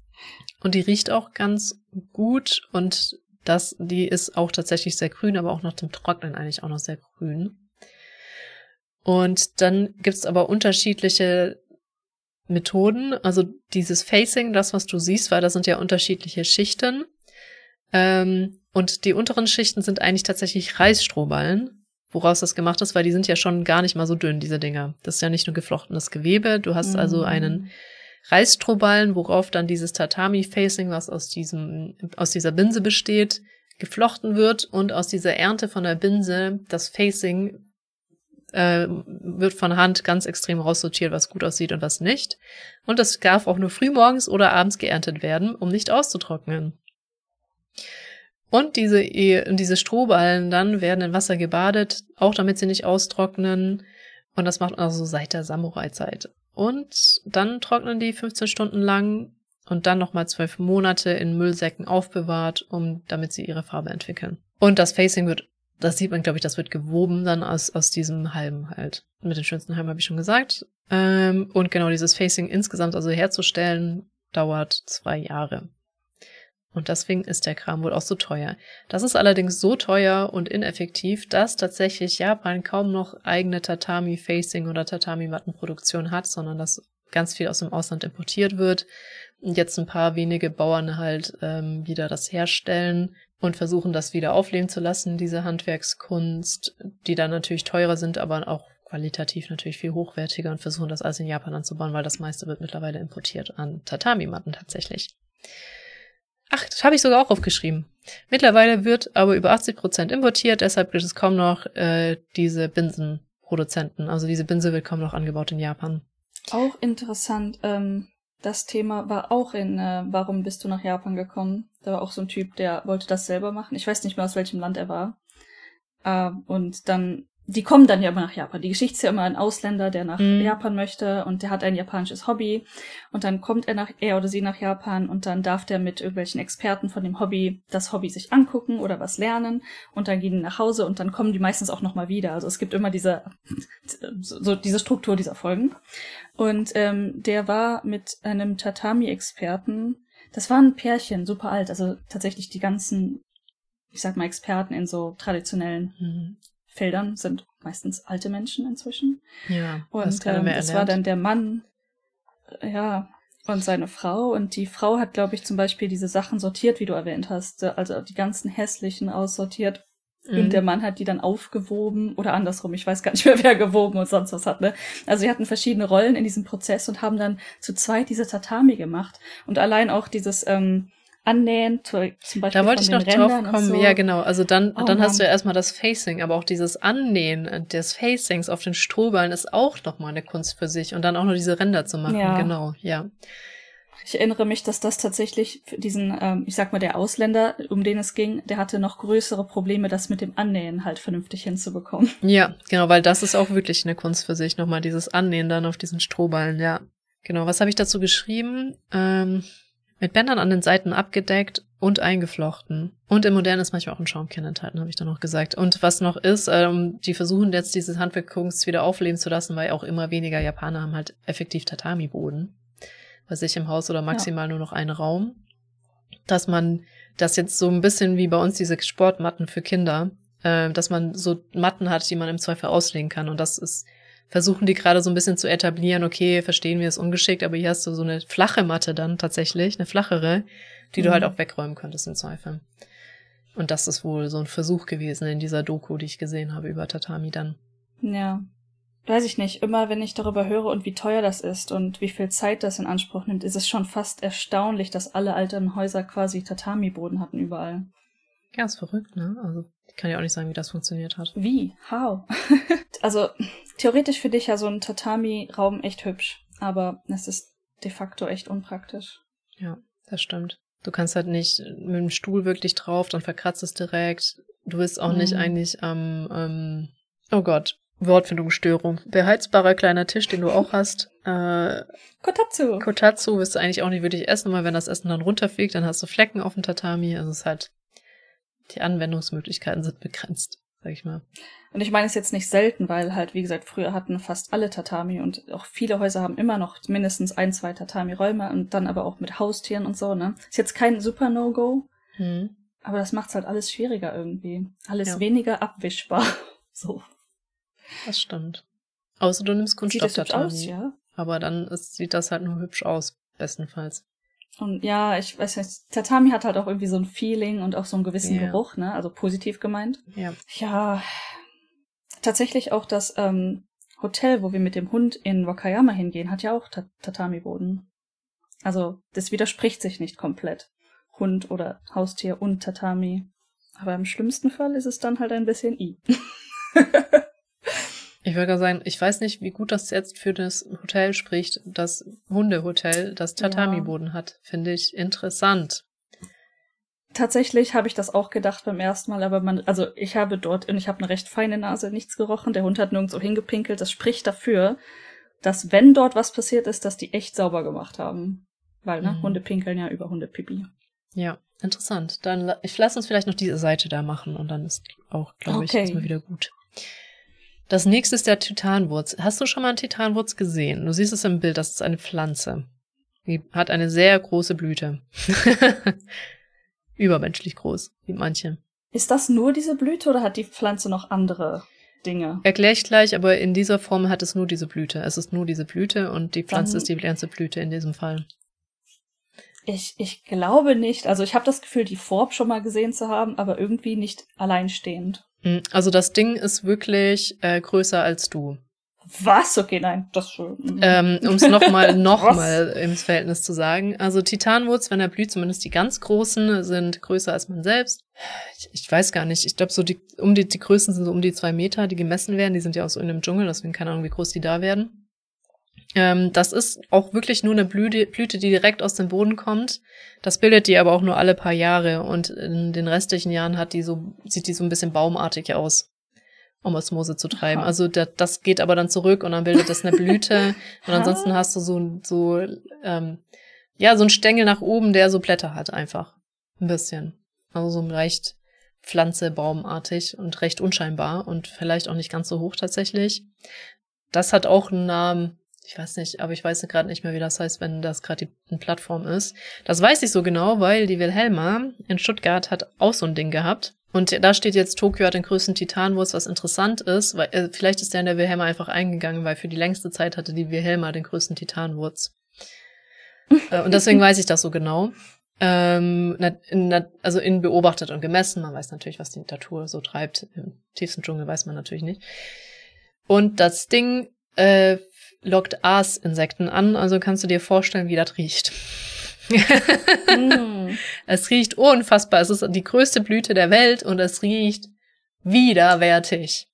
und die riecht auch ganz gut und das, die ist auch tatsächlich sehr grün, aber auch nach dem Trocknen eigentlich auch noch sehr grün. Und dann gibt's aber unterschiedliche Methoden. Also dieses Facing, das, was du siehst, weil da sind ja unterschiedliche Schichten. Ähm, und die unteren Schichten sind eigentlich tatsächlich Reisstrohballen, woraus das gemacht ist, weil die sind ja schon gar nicht mal so dünn, diese Dinger. Das ist ja nicht nur geflochtenes Gewebe. Du hast also mhm. also einen Reisstrohballen, worauf dann dieses Tatami-Facing, was aus diesem, aus dieser Binse besteht, geflochten wird und aus dieser Ernte von der Binse das Facing äh, wird von Hand ganz extrem raussortiert, was gut aussieht und was nicht. Und das darf auch nur frühmorgens oder abends geerntet werden, um nicht auszutrocknen. Und diese, diese Strohballen dann werden in Wasser gebadet, auch damit sie nicht austrocknen. Und das macht man also seit der Samurai-Zeit. Und dann trocknen die 15 Stunden lang und dann nochmal zwölf Monate in Müllsäcken aufbewahrt, um damit sie ihre Farbe entwickeln. Und das Facing wird das sieht man, glaube ich, das wird gewoben dann aus, aus diesem Halben halt. Mit den schönsten Halben habe ich schon gesagt. Ähm, und genau dieses Facing insgesamt also herzustellen, dauert zwei Jahre. Und deswegen ist der Kram wohl auch so teuer. Das ist allerdings so teuer und ineffektiv, dass tatsächlich Japan kaum noch eigene Tatami-Facing oder Tatami-Mattenproduktion hat, sondern dass ganz viel aus dem Ausland importiert wird. Und jetzt ein paar wenige Bauern halt ähm, wieder das herstellen und versuchen, das wieder aufleben zu lassen, diese Handwerkskunst, die dann natürlich teurer sind, aber auch qualitativ natürlich viel hochwertiger und versuchen das alles in Japan anzubauen, weil das meiste wird mittlerweile importiert an Tatami-Matten tatsächlich. Ach, das habe ich sogar auch aufgeschrieben. Mittlerweile wird aber über 80 Prozent importiert, deshalb gibt es kaum noch äh, diese Binsenproduzenten. Also diese Binse wird kaum noch angebaut in Japan. Auch interessant. Ähm, das Thema war auch in äh, Warum bist du nach Japan gekommen? Da war auch so ein Typ, der wollte das selber machen. Ich weiß nicht mehr, aus welchem Land er war. Äh, und dann die kommen dann ja immer nach Japan. Die Geschichte ist ja immer ein Ausländer, der nach mhm. Japan möchte und der hat ein japanisches Hobby und dann kommt er nach er oder sie nach Japan und dann darf der mit irgendwelchen Experten von dem Hobby das Hobby sich angucken oder was lernen und dann gehen die nach Hause und dann kommen die meistens auch noch mal wieder. Also es gibt immer diese so diese Struktur dieser Folgen und ähm, der war mit einem Tatami-Experten. Das war ein Pärchen, super alt, also tatsächlich die ganzen ich sag mal, Experten in so traditionellen mhm. Feldern sind meistens alte Menschen inzwischen. Ja, und ähm, das war dann der Mann, ja, und seine Frau. Und die Frau hat, glaube ich, zum Beispiel diese Sachen sortiert, wie du erwähnt hast. Also die ganzen hässlichen aussortiert. Mhm. Und der Mann hat die dann aufgewoben oder andersrum. Ich weiß gar nicht mehr, wer gewoben und sonst was hat. Ne? Also sie hatten verschiedene Rollen in diesem Prozess und haben dann zu zweit diese Tatami gemacht. Und allein auch dieses ähm, annähen, zum Beispiel. Da wollte ich noch drauf kommen, so. ja genau. Also dann, oh, dann hast du ja erstmal das Facing, aber auch dieses Annähen des Facings auf den Strohballen ist auch nochmal eine Kunst für sich und dann auch noch diese Ränder zu machen, ja. genau, ja. Ich erinnere mich, dass das tatsächlich für diesen, ähm, ich sag mal, der Ausländer, um den es ging, der hatte noch größere Probleme, das mit dem Annähen halt vernünftig hinzubekommen. Ja, genau, weil das ist auch wirklich eine Kunst für sich, nochmal dieses Annähen dann auf diesen Strohballen, ja. Genau, was habe ich dazu geschrieben? Ähm, mit Bändern an den Seiten abgedeckt und eingeflochten. Und im Modernen ist manchmal auch ein Schaumkern enthalten, habe ich dann noch gesagt. Und was noch ist, ähm, die versuchen jetzt diese Handwerkkunst wieder aufleben zu lassen, weil auch immer weniger Japaner haben halt effektiv Tatami-Boden. Bei sich im Haus oder maximal ja. nur noch einen Raum. Dass man das jetzt so ein bisschen wie bei uns diese Sportmatten für Kinder, äh, dass man so Matten hat, die man im Zweifel auslegen kann. Und das ist versuchen die gerade so ein bisschen zu etablieren, okay, verstehen wir es ungeschickt, aber hier hast du so eine flache Matte dann tatsächlich, eine flachere, die mhm. du halt auch wegräumen könntest im Zweifel. Und das ist wohl so ein Versuch gewesen in dieser Doku, die ich gesehen habe über Tatami dann. Ja. Weiß ich nicht. Immer wenn ich darüber höre und wie teuer das ist und wie viel Zeit das in Anspruch nimmt, ist es schon fast erstaunlich, dass alle alten Häuser quasi Tatami-Boden hatten überall. Ja, ist verrückt, ne? Also, ich kann ja auch nicht sagen, wie das funktioniert hat. Wie? How? also, theoretisch finde ich ja so ein Tatami-Raum echt hübsch, aber es ist de facto echt unpraktisch. Ja, das stimmt. Du kannst halt nicht mit dem Stuhl wirklich drauf, dann verkratzt es direkt. Du bist auch mhm. nicht eigentlich am, ähm, oh Gott, Wortfindungsstörung. Beheizbarer kleiner Tisch, den du auch hast. Äh, Kotatsu. Kotatsu wirst du eigentlich auch nicht wirklich essen, weil wenn das Essen dann runterfliegt, dann hast du Flecken auf dem Tatami. Also es ist halt, die Anwendungsmöglichkeiten sind begrenzt sag ich mal. Und ich meine es jetzt nicht selten, weil halt, wie gesagt, früher hatten fast alle Tatami und auch viele Häuser haben immer noch mindestens ein, zwei Tatami-Räume und dann aber auch mit Haustieren und so, ne? Ist jetzt kein super No-Go, hm. aber das macht's halt alles schwieriger irgendwie. Alles ja. weniger abwischbar. so. Das stimmt. Außer du nimmst Kunststoff-Tatami. Sieht das aus, ja? Aber dann ist, sieht das halt nur hübsch aus, bestenfalls. Und ja, ich weiß nicht, Tatami hat halt auch irgendwie so ein Feeling und auch so einen gewissen yeah. Geruch, ne? Also positiv gemeint. Ja. Ja. Tatsächlich auch das ähm, Hotel, wo wir mit dem Hund in Wakayama hingehen, hat ja auch Tatami-Boden. Also, das widerspricht sich nicht komplett. Hund oder Haustier und Tatami. Aber im schlimmsten Fall ist es dann halt ein bisschen i. Ich würde sagen, ich weiß nicht, wie gut das jetzt für das Hotel spricht, das Hundehotel, das Tatami-Boden ja. hat. Finde ich interessant. Tatsächlich habe ich das auch gedacht beim ersten Mal, aber man, also ich habe dort, und ich habe eine recht feine Nase, nichts gerochen. Der Hund hat nirgendwo hingepinkelt. Das spricht dafür, dass wenn dort was passiert ist, dass die echt sauber gemacht haben. Weil, ne, mhm. Hunde pinkeln ja über Hundepipi. Ja, interessant. Dann ich lass uns vielleicht noch diese Seite da machen und dann ist auch, glaube okay. ich, erstmal wieder gut. Das nächste ist der Titanwurz. Hast du schon mal einen Titanwurz gesehen? Du siehst es im Bild, das ist eine Pflanze. Die hat eine sehr große Blüte. übermenschlich groß, wie manche. Ist das nur diese Blüte oder hat die Pflanze noch andere Dinge? Erkläre ich gleich, aber in dieser Form hat es nur diese Blüte. Es ist nur diese Blüte und die Pflanze Dann- ist die ganze Blüte in diesem Fall. Ich, ich glaube nicht. Also ich habe das Gefühl, die Form schon mal gesehen zu haben, aber irgendwie nicht alleinstehend. Mm, Also das Ding ist wirklich äh, größer als du. Was? Okay, nein, das schon. mhm. Ähm, um es nochmal noch Was? mal ins Verhältnis zu sagen. Also Titanwurz, wenn er blüht, zumindest die ganz großen, sind größer als man selbst. Ich, ich weiß gar nicht. Ich glaube, so die, um die, die Größen sind so um die zwei Meter, die gemessen werden. Die sind ja auch so in einem Dschungel, deswegen keine Ahnung, wie groß die da werden. Ähm, das ist auch wirklich nur eine Blüte, Blüte, die direkt aus dem Boden kommt. Das bildet die aber auch nur alle paar Jahre und in den restlichen Jahren hat die so, sieht die so ein bisschen baumartig aus, um Osmose zu treiben. Aha. Also da, das geht aber dann zurück und dann bildet das eine Blüte und ansonsten hast du so, so, ähm, ja, so ein Stängel nach oben, der so Blätter hat einfach. Ein bisschen. Also so leicht Pflanze, baumartig und recht unscheinbar und vielleicht auch nicht ganz so hoch tatsächlich. Das hat auch einen Namen, ich weiß nicht, aber ich weiß gerade nicht mehr, wie das heißt, wenn das gerade die Plattform ist. Das weiß ich so genau, weil die Wilhelma in Stuttgart hat auch so ein Ding gehabt. Und da steht jetzt, Tokio hat den größten Titanwurz, was interessant ist, weil äh, vielleicht ist der in der Wilhelma einfach eingegangen, weil für die längste Zeit hatte die Wilhelma den größten Titanwurz. äh, und deswegen weiß ich das so genau. Ähm, in, also in beobachtet und gemessen. Man weiß natürlich, was die Natur so treibt. Im tiefsten Dschungel weiß man natürlich nicht. Und das Ding äh, lockt Aasinsekten an, also kannst du dir vorstellen, wie das riecht. Hm. Es riecht unfassbar. Es ist die größte Blüte der Welt und es riecht widerwärtig.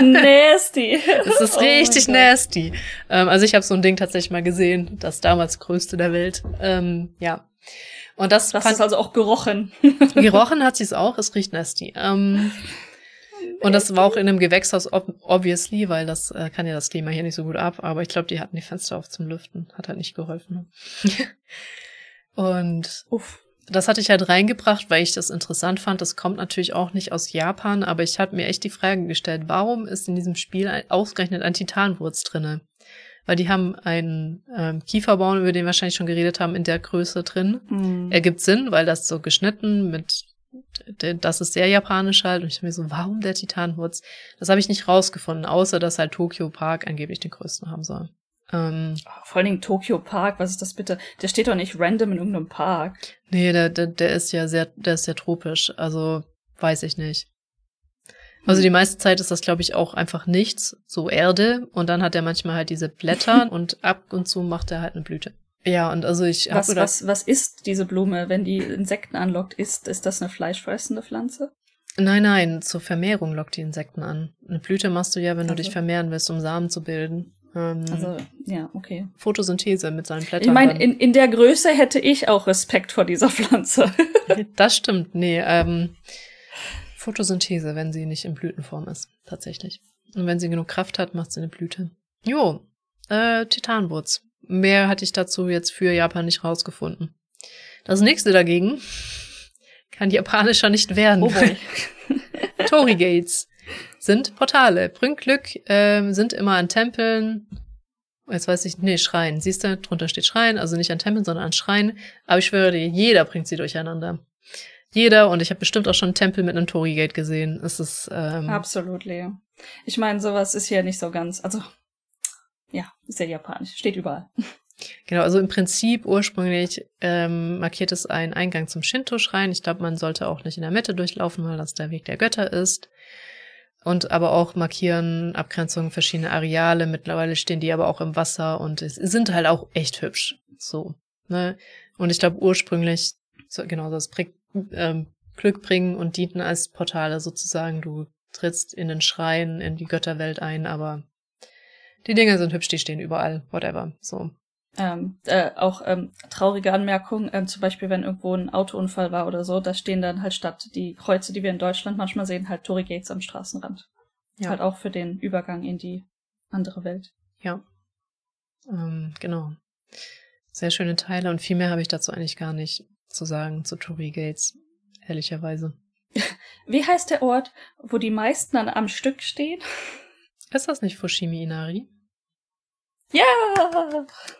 Nasty. Es ist Oh richtig Gott. nasty. Ähm, also ich habe so ein Ding tatsächlich mal gesehen, das damals größte der Welt. Ähm, ja. Und das Das fand, ist also auch gerochen. gerochen hat sie es auch, es riecht nasty. Ähm, und das war auch in einem Gewächshaus, ob obviously, weil das äh, kann ja das Klima hier nicht so gut ab, aber ich glaube, die hatten die Fenster auf zum Lüften. Hat halt nicht geholfen. und Uff. das hatte ich halt reingebracht, weil ich das interessant fand. Das kommt natürlich auch nicht aus Japan, aber ich habe mir echt die Frage gestellt, warum ist in diesem Spiel ein, ausgerechnet ein Titanwurz drinne? Weil die haben einen ähm, Kieferbaum, über den wir wahrscheinlich schon geredet haben, in der Größe drin. Hm. Ergibt Sinn, weil das so geschnitten mit, das ist sehr japanisch halt. Und ich habe mir so, warum der Titanwurz? Das habe ich nicht rausgefunden, außer dass halt Tokyo Park angeblich den größten haben soll. Ähm, Vor allen Dingen Tokyo Park, was ist das bitte? Der steht doch nicht random in irgendeinem Park. Nee, der, der, der ist ja sehr, der ist sehr tropisch. Also weiß ich nicht. Also die meiste Zeit ist das, glaube ich, auch einfach nichts, so Erde. Und dann hat er manchmal halt diese Blätter und ab und zu macht er halt eine Blüte. Ja, und also ich Was, was, was ist diese Blume, wenn die Insekten anlockt? Ist, ist das eine fleischfressende Pflanze? Nein, nein, zur Vermehrung lockt die Insekten an. Eine Blüte machst du ja, wenn du Also. dich vermehren willst, um Samen zu bilden. Ähm, Also, ja, okay. Photosynthese mit seinen Blättern. Ich meine, in, in der Größe hätte ich auch Respekt vor dieser Pflanze. Das stimmt, nee. Ähm, Photosynthese, wenn sie nicht in Blütenform ist, tatsächlich. Und wenn sie genug Kraft hat, macht sie eine Blüte. Jo, äh, Titanwurz. Mehr hatte ich dazu jetzt für Japan nicht rausgefunden. Das nächste dagegen kann japanischer nicht werden. Oh. Torii Gates sind Portale. Bringt Glück, ähm, sind immer an Tempeln. Jetzt weiß ich, nee, Schreien. Siehst du, drunter steht Schreien, also nicht an Tempeln, sondern an Schreien. Aber ich schwöre dir, jeder bringt sie durcheinander. Jeder, und ich habe bestimmt auch schon einen Tempel mit einem Torii Gate gesehen. Es ist, ähm, Absolut, Leo. Ich meine, sowas ist ja nicht so ganz, also, ja, ist ja japanisch, steht überall. Genau, also im Prinzip ursprünglich ähm, markiert es einen Eingang zum Shinto-Schrein. Ich glaube, man sollte auch nicht in der Mitte durchlaufen, weil das der Weg der Götter ist. Und aber auch markieren Abgrenzungen verschiedene Areale. Mittlerweile stehen die aber auch im Wasser und sind halt auch echt hübsch. So. Ne? Und ich glaube ursprünglich, so, genau, das bringt ähm, Glück bringen und dienten als Portale sozusagen. Du trittst in den Schrein, in die Götterwelt ein, aber die Dinger sind hübsch, die stehen überall, whatever. So. Ähm, äh, auch ähm, traurige Anmerkung, ähm, zum Beispiel, wenn irgendwo ein Autounfall war oder so, da stehen dann halt statt die Kreuze, die wir in Deutschland manchmal sehen, halt Tory Gates am Straßenrand. Ja. Halt auch für den Übergang in die andere Welt. Ja. Ähm, genau. Sehr schöne Teile und viel mehr habe ich dazu eigentlich gar nicht zu sagen zu Torii Gates, ehrlicherweise. Wie heißt der Ort, wo die meisten dann am Stück stehen? Ist das nicht Fushimi Inari? Ja!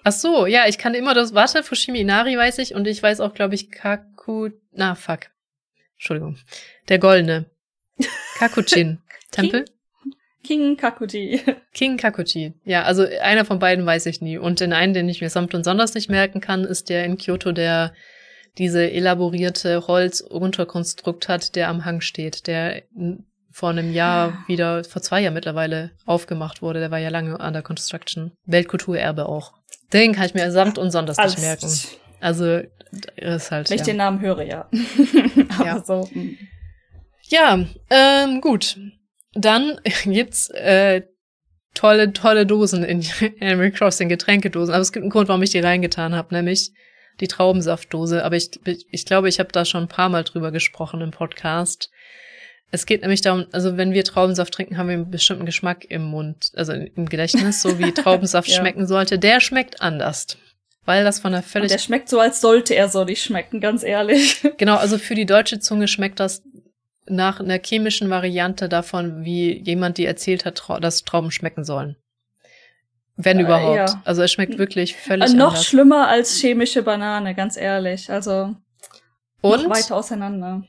Ach so, ja, ich kann immer das, warte, Fushimi Inari weiß ich und ich weiß auch, glaube ich, Kaku, na, fuck. Entschuldigung. Der Goldene. Kakuchin. Tempel? King Kakuji. King Kakuji. Ja, also einer von beiden weiß ich nie. Und den einen, den ich mir samt und sonders nicht merken kann, ist der in Kyoto, der diese elaborierte Holzunterkonstrukt hat, der am Hang steht, der vor einem Jahr ah. wieder, vor zwei Jahren mittlerweile aufgemacht wurde. Der war ja lange an der Construction. Weltkulturerbe auch. Den kann ich mir samt und sonders nicht merken. Also, ist halt. Wenn ich ja. den Namen höre, ja. Aber ja. so. Hm. Ja, ähm, gut. Dann gibt's äh, tolle, tolle Dosen in Animal Crossing, Getränkedosen. Aber es gibt einen Grund, warum ich die reingetan habe, nämlich die Traubensaftdose. Aber ich, ich glaube, ich habe da schon ein paar Mal drüber gesprochen im Podcast. Es geht nämlich darum, also wenn wir Traubensaft trinken, haben wir einen bestimmten Geschmack im Mund, also im Gedächtnis, so wie Traubensaft ja. schmecken sollte. Der schmeckt anders. Weil das von der völlig. Und der schmeckt so, als sollte er so nicht schmecken, ganz ehrlich. Genau, also für die deutsche Zunge schmeckt das nach einer chemischen Variante davon, wie jemand die erzählt hat, dass Trauben schmecken sollen. Wenn äh, überhaupt. Ja. Also es schmeckt wirklich völlig äh, Noch anders. schlimmer als chemische Banane, ganz ehrlich. Also Und noch weiter auseinander.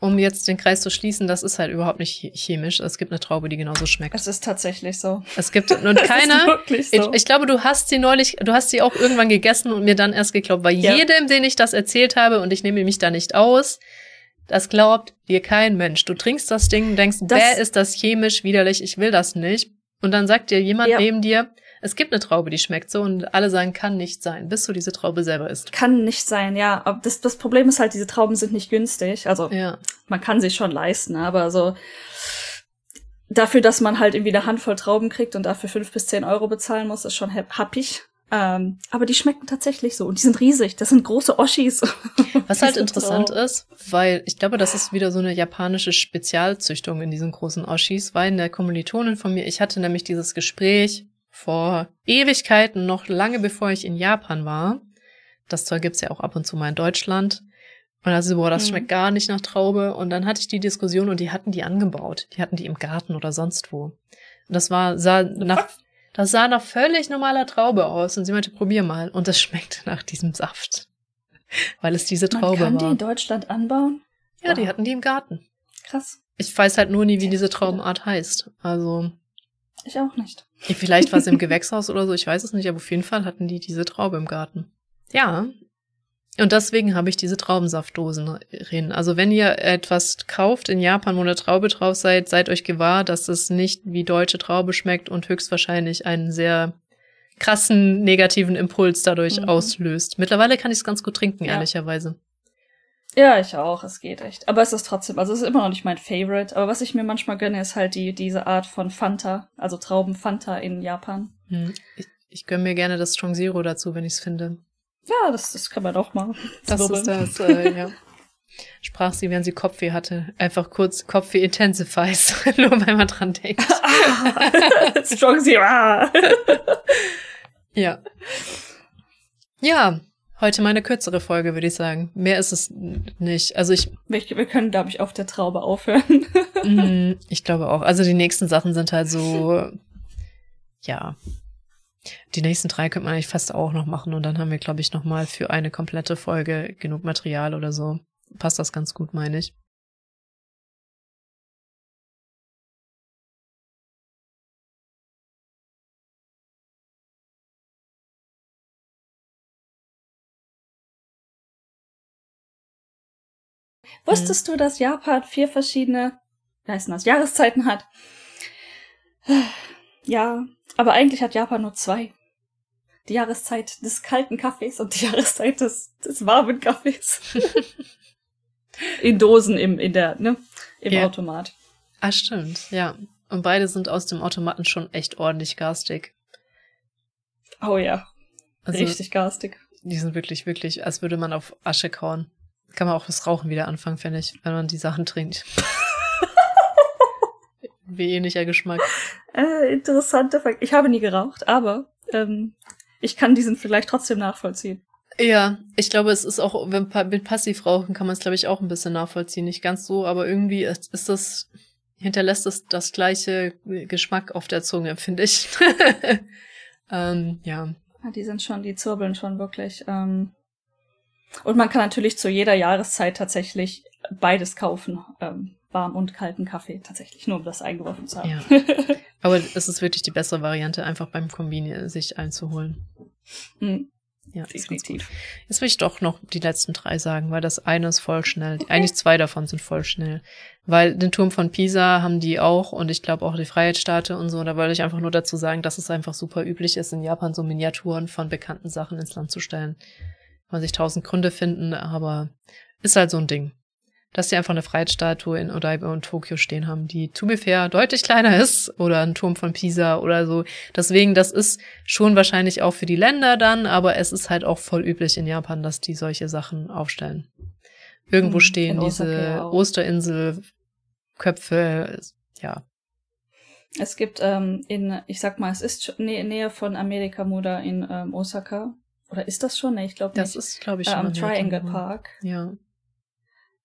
Um jetzt den Kreis zu schließen, das ist halt überhaupt nicht chemisch. Es gibt eine Traube, die genauso schmeckt. Es ist tatsächlich so. Es gibt und keiner. So. Ich, ich, glaube, du hast sie neulich, du hast sie auch irgendwann gegessen und mir dann erst geglaubt. Bei ja. jedem, den ich das erzählt habe, und ich nehme mich da nicht aus, das glaubt dir kein Mensch. Du trinkst das Ding, denkst, das, wer ist das chemisch widerlich, ich will das nicht. Und dann sagt dir jemand ja. neben dir, es gibt eine Traube, die schmeckt so und alle sagen, kann nicht sein, bis du diese Traube selber isst. Kann nicht sein, ja. Aber das, das Problem ist halt, diese Trauben sind nicht günstig. Also ja. man kann sie schon leisten, aber so dafür, dass man halt irgendwie eine Handvoll Trauben kriegt und dafür fünf bis zehn Euro bezahlen muss, ist schon happig. Ähm, aber die schmecken tatsächlich so und die sind riesig. Das sind große Oschis. Was halt interessant so. ist, weil ich glaube, das ist wieder so eine japanische Spezialzüchtung in diesen großen Oschis, weil in der Kommilitonin von mir, ich hatte nämlich dieses Gespräch vor Ewigkeiten, noch lange bevor ich in Japan war. Das Zeug gibt's ja auch ab und zu mal in Deutschland. Und also, boah, das mhm. schmeckt gar nicht nach Traube. Und dann hatte ich die Diskussion und die hatten die angebaut. Die hatten die im Garten oder sonst wo. Und das war, sah nach, das sah nach völlig normaler Traube aus und sie meinte, probier mal. Und das schmeckte nach diesem Saft. Weil es diese Traube Man kann war. die in Deutschland anbauen? Ja, wow. die hatten die im Garten. Krass. Ich weiß halt nur nie, wie diese Traubenart heißt. Also. Ich auch nicht. Vielleicht war es im Gewächshaus oder so, ich weiß es nicht, aber auf jeden Fall hatten die diese Traube im Garten. Ja, und deswegen habe ich diese Traubensaftdosen drin. Also wenn ihr etwas kauft in Japan, wo eine Traube drauf seid, seid euch gewahr, dass es nicht wie deutsche Traube schmeckt und höchstwahrscheinlich einen sehr krassen negativen Impuls dadurch mhm. auslöst. Mittlerweile kann ich es ganz gut trinken, ja. ehrlicherweise. Ja, ich auch. Es geht echt. Aber es ist trotzdem, also es ist immer noch nicht mein Favorite. Aber was ich mir manchmal gönne, ist halt die, diese Art von Fanta, also Trauben-Fanta in Japan. Hm. Ich, ich gönne mir gerne das Strong Zero dazu, wenn ich es finde. Ja, das, das kann man auch machen. Das ist das, äh, ja. Sprach sie, während sie Kopfweh hatte. Einfach kurz Kopfweh intensifies. Nur weil man dran denkt. Strong Zero. ja. Ja. Heute mal eine kürzere Folge, würde ich sagen. Mehr ist es nicht. Also ich. Wir, wir können, glaube ich, auf der Traube aufhören. mm, ich glaube auch. Also die nächsten Sachen sind halt so, ja, die nächsten drei könnte man eigentlich fast auch noch machen und dann haben wir, glaube ich, noch mal für eine komplette Folge genug Material oder so. Passt das ganz gut, meine ich. Wusstest hm. du, dass Japan vier verschiedene, wie heißen das, Jahreszeiten hat? Ja, aber eigentlich hat Japan nur zwei. Die Jahreszeit des kalten Kaffees und die Jahreszeit des, des warmen Kaffees. in Dosen im, in der, ne, im ja. Automat. Ah, stimmt, ja. Und beide sind aus dem Automaten schon echt ordentlich garstig. Oh ja. Also, Richtig garstig. Die sind wirklich, wirklich, als würde man auf Asche kauen. Kann man auch das Rauchen wieder anfangen, finde ich, wenn man die Sachen trinkt. Wie ähnlicher Geschmack. Äh, interessante Fakt. Ich habe nie geraucht, aber ähm, ich kann diesen vielleicht trotzdem nachvollziehen. Ja, ich glaube, es ist auch, wenn mit Passivrauchen kann man es, glaube ich, auch ein bisschen nachvollziehen. Nicht ganz so, aber irgendwie ist, ist das, hinterlässt es das gleiche Geschmack auf der Zunge, finde ich. Ähm, ja. ja. Die sind schon, die zirbeln schon wirklich. Ähm. Und man kann natürlich zu jeder Jahreszeit tatsächlich beides kaufen. Ähm, warm und kalten Kaffee, tatsächlich, nur um das eingeworfen zu haben. Ja. Aber es ist wirklich die bessere Variante, einfach beim Kombini sich einzuholen. Mhm. Ja, definitiv. Jetzt will ich doch noch die letzten drei sagen, weil das eine ist voll schnell. Okay. Eigentlich zwei davon sind voll schnell. Weil den Turm von Pisa haben die auch und ich glaube auch die Freiheitsstatue und so. Da wollte ich einfach nur dazu sagen, dass es einfach super üblich ist, in Japan so Miniaturen von bekannten Sachen ins Land zu stellen. Man sich tausend Gründe finden, aber ist halt so ein Ding dass sie einfach eine Freiheitsstatue in Odaiba und Tokio stehen haben, die to be fair deutlich kleiner ist oder ein Turm von Pisa oder so. Deswegen, das ist schon wahrscheinlich auch für die Länder dann, aber es ist halt auch voll üblich in Japan, dass die solche Sachen aufstellen. Irgendwo hm, stehen diese Osterinselköpfe, ja. Es gibt ähm, in, ich sag mal, es ist Nä Nähe von Amerika Muda in ähm, Osaka. Oder ist das schon? Nee, ich glaube nicht. Das ist, glaube ich, schon. Äh, am Triangle Park. Ja.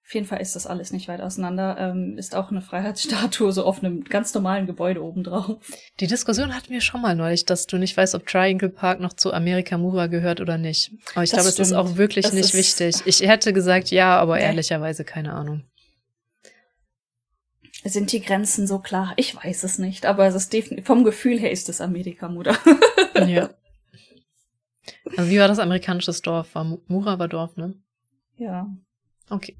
Auf jeden Fall ist das alles nicht weit auseinander. Ähm, ist auch eine Freiheitsstatue so auf einem ganz normalen Gebäude obendrauf. Die Diskussion hatten wir schon mal neulich, dass du nicht weißt, ob Triangle Park noch zu Amerika Mura gehört oder nicht. Aber ich glaube, es ist auch wirklich das nicht wichtig. Ich hätte gesagt ja, aber nee. ehrlicherweise keine Ahnung. Sind die Grenzen so klar? Ich weiß es nicht, aber es ist vom Gefühl her ist es Amerika Mura. ja. Also wie war das amerikanische Dorf? War Mura war Dorf, ne? Ja. Okay.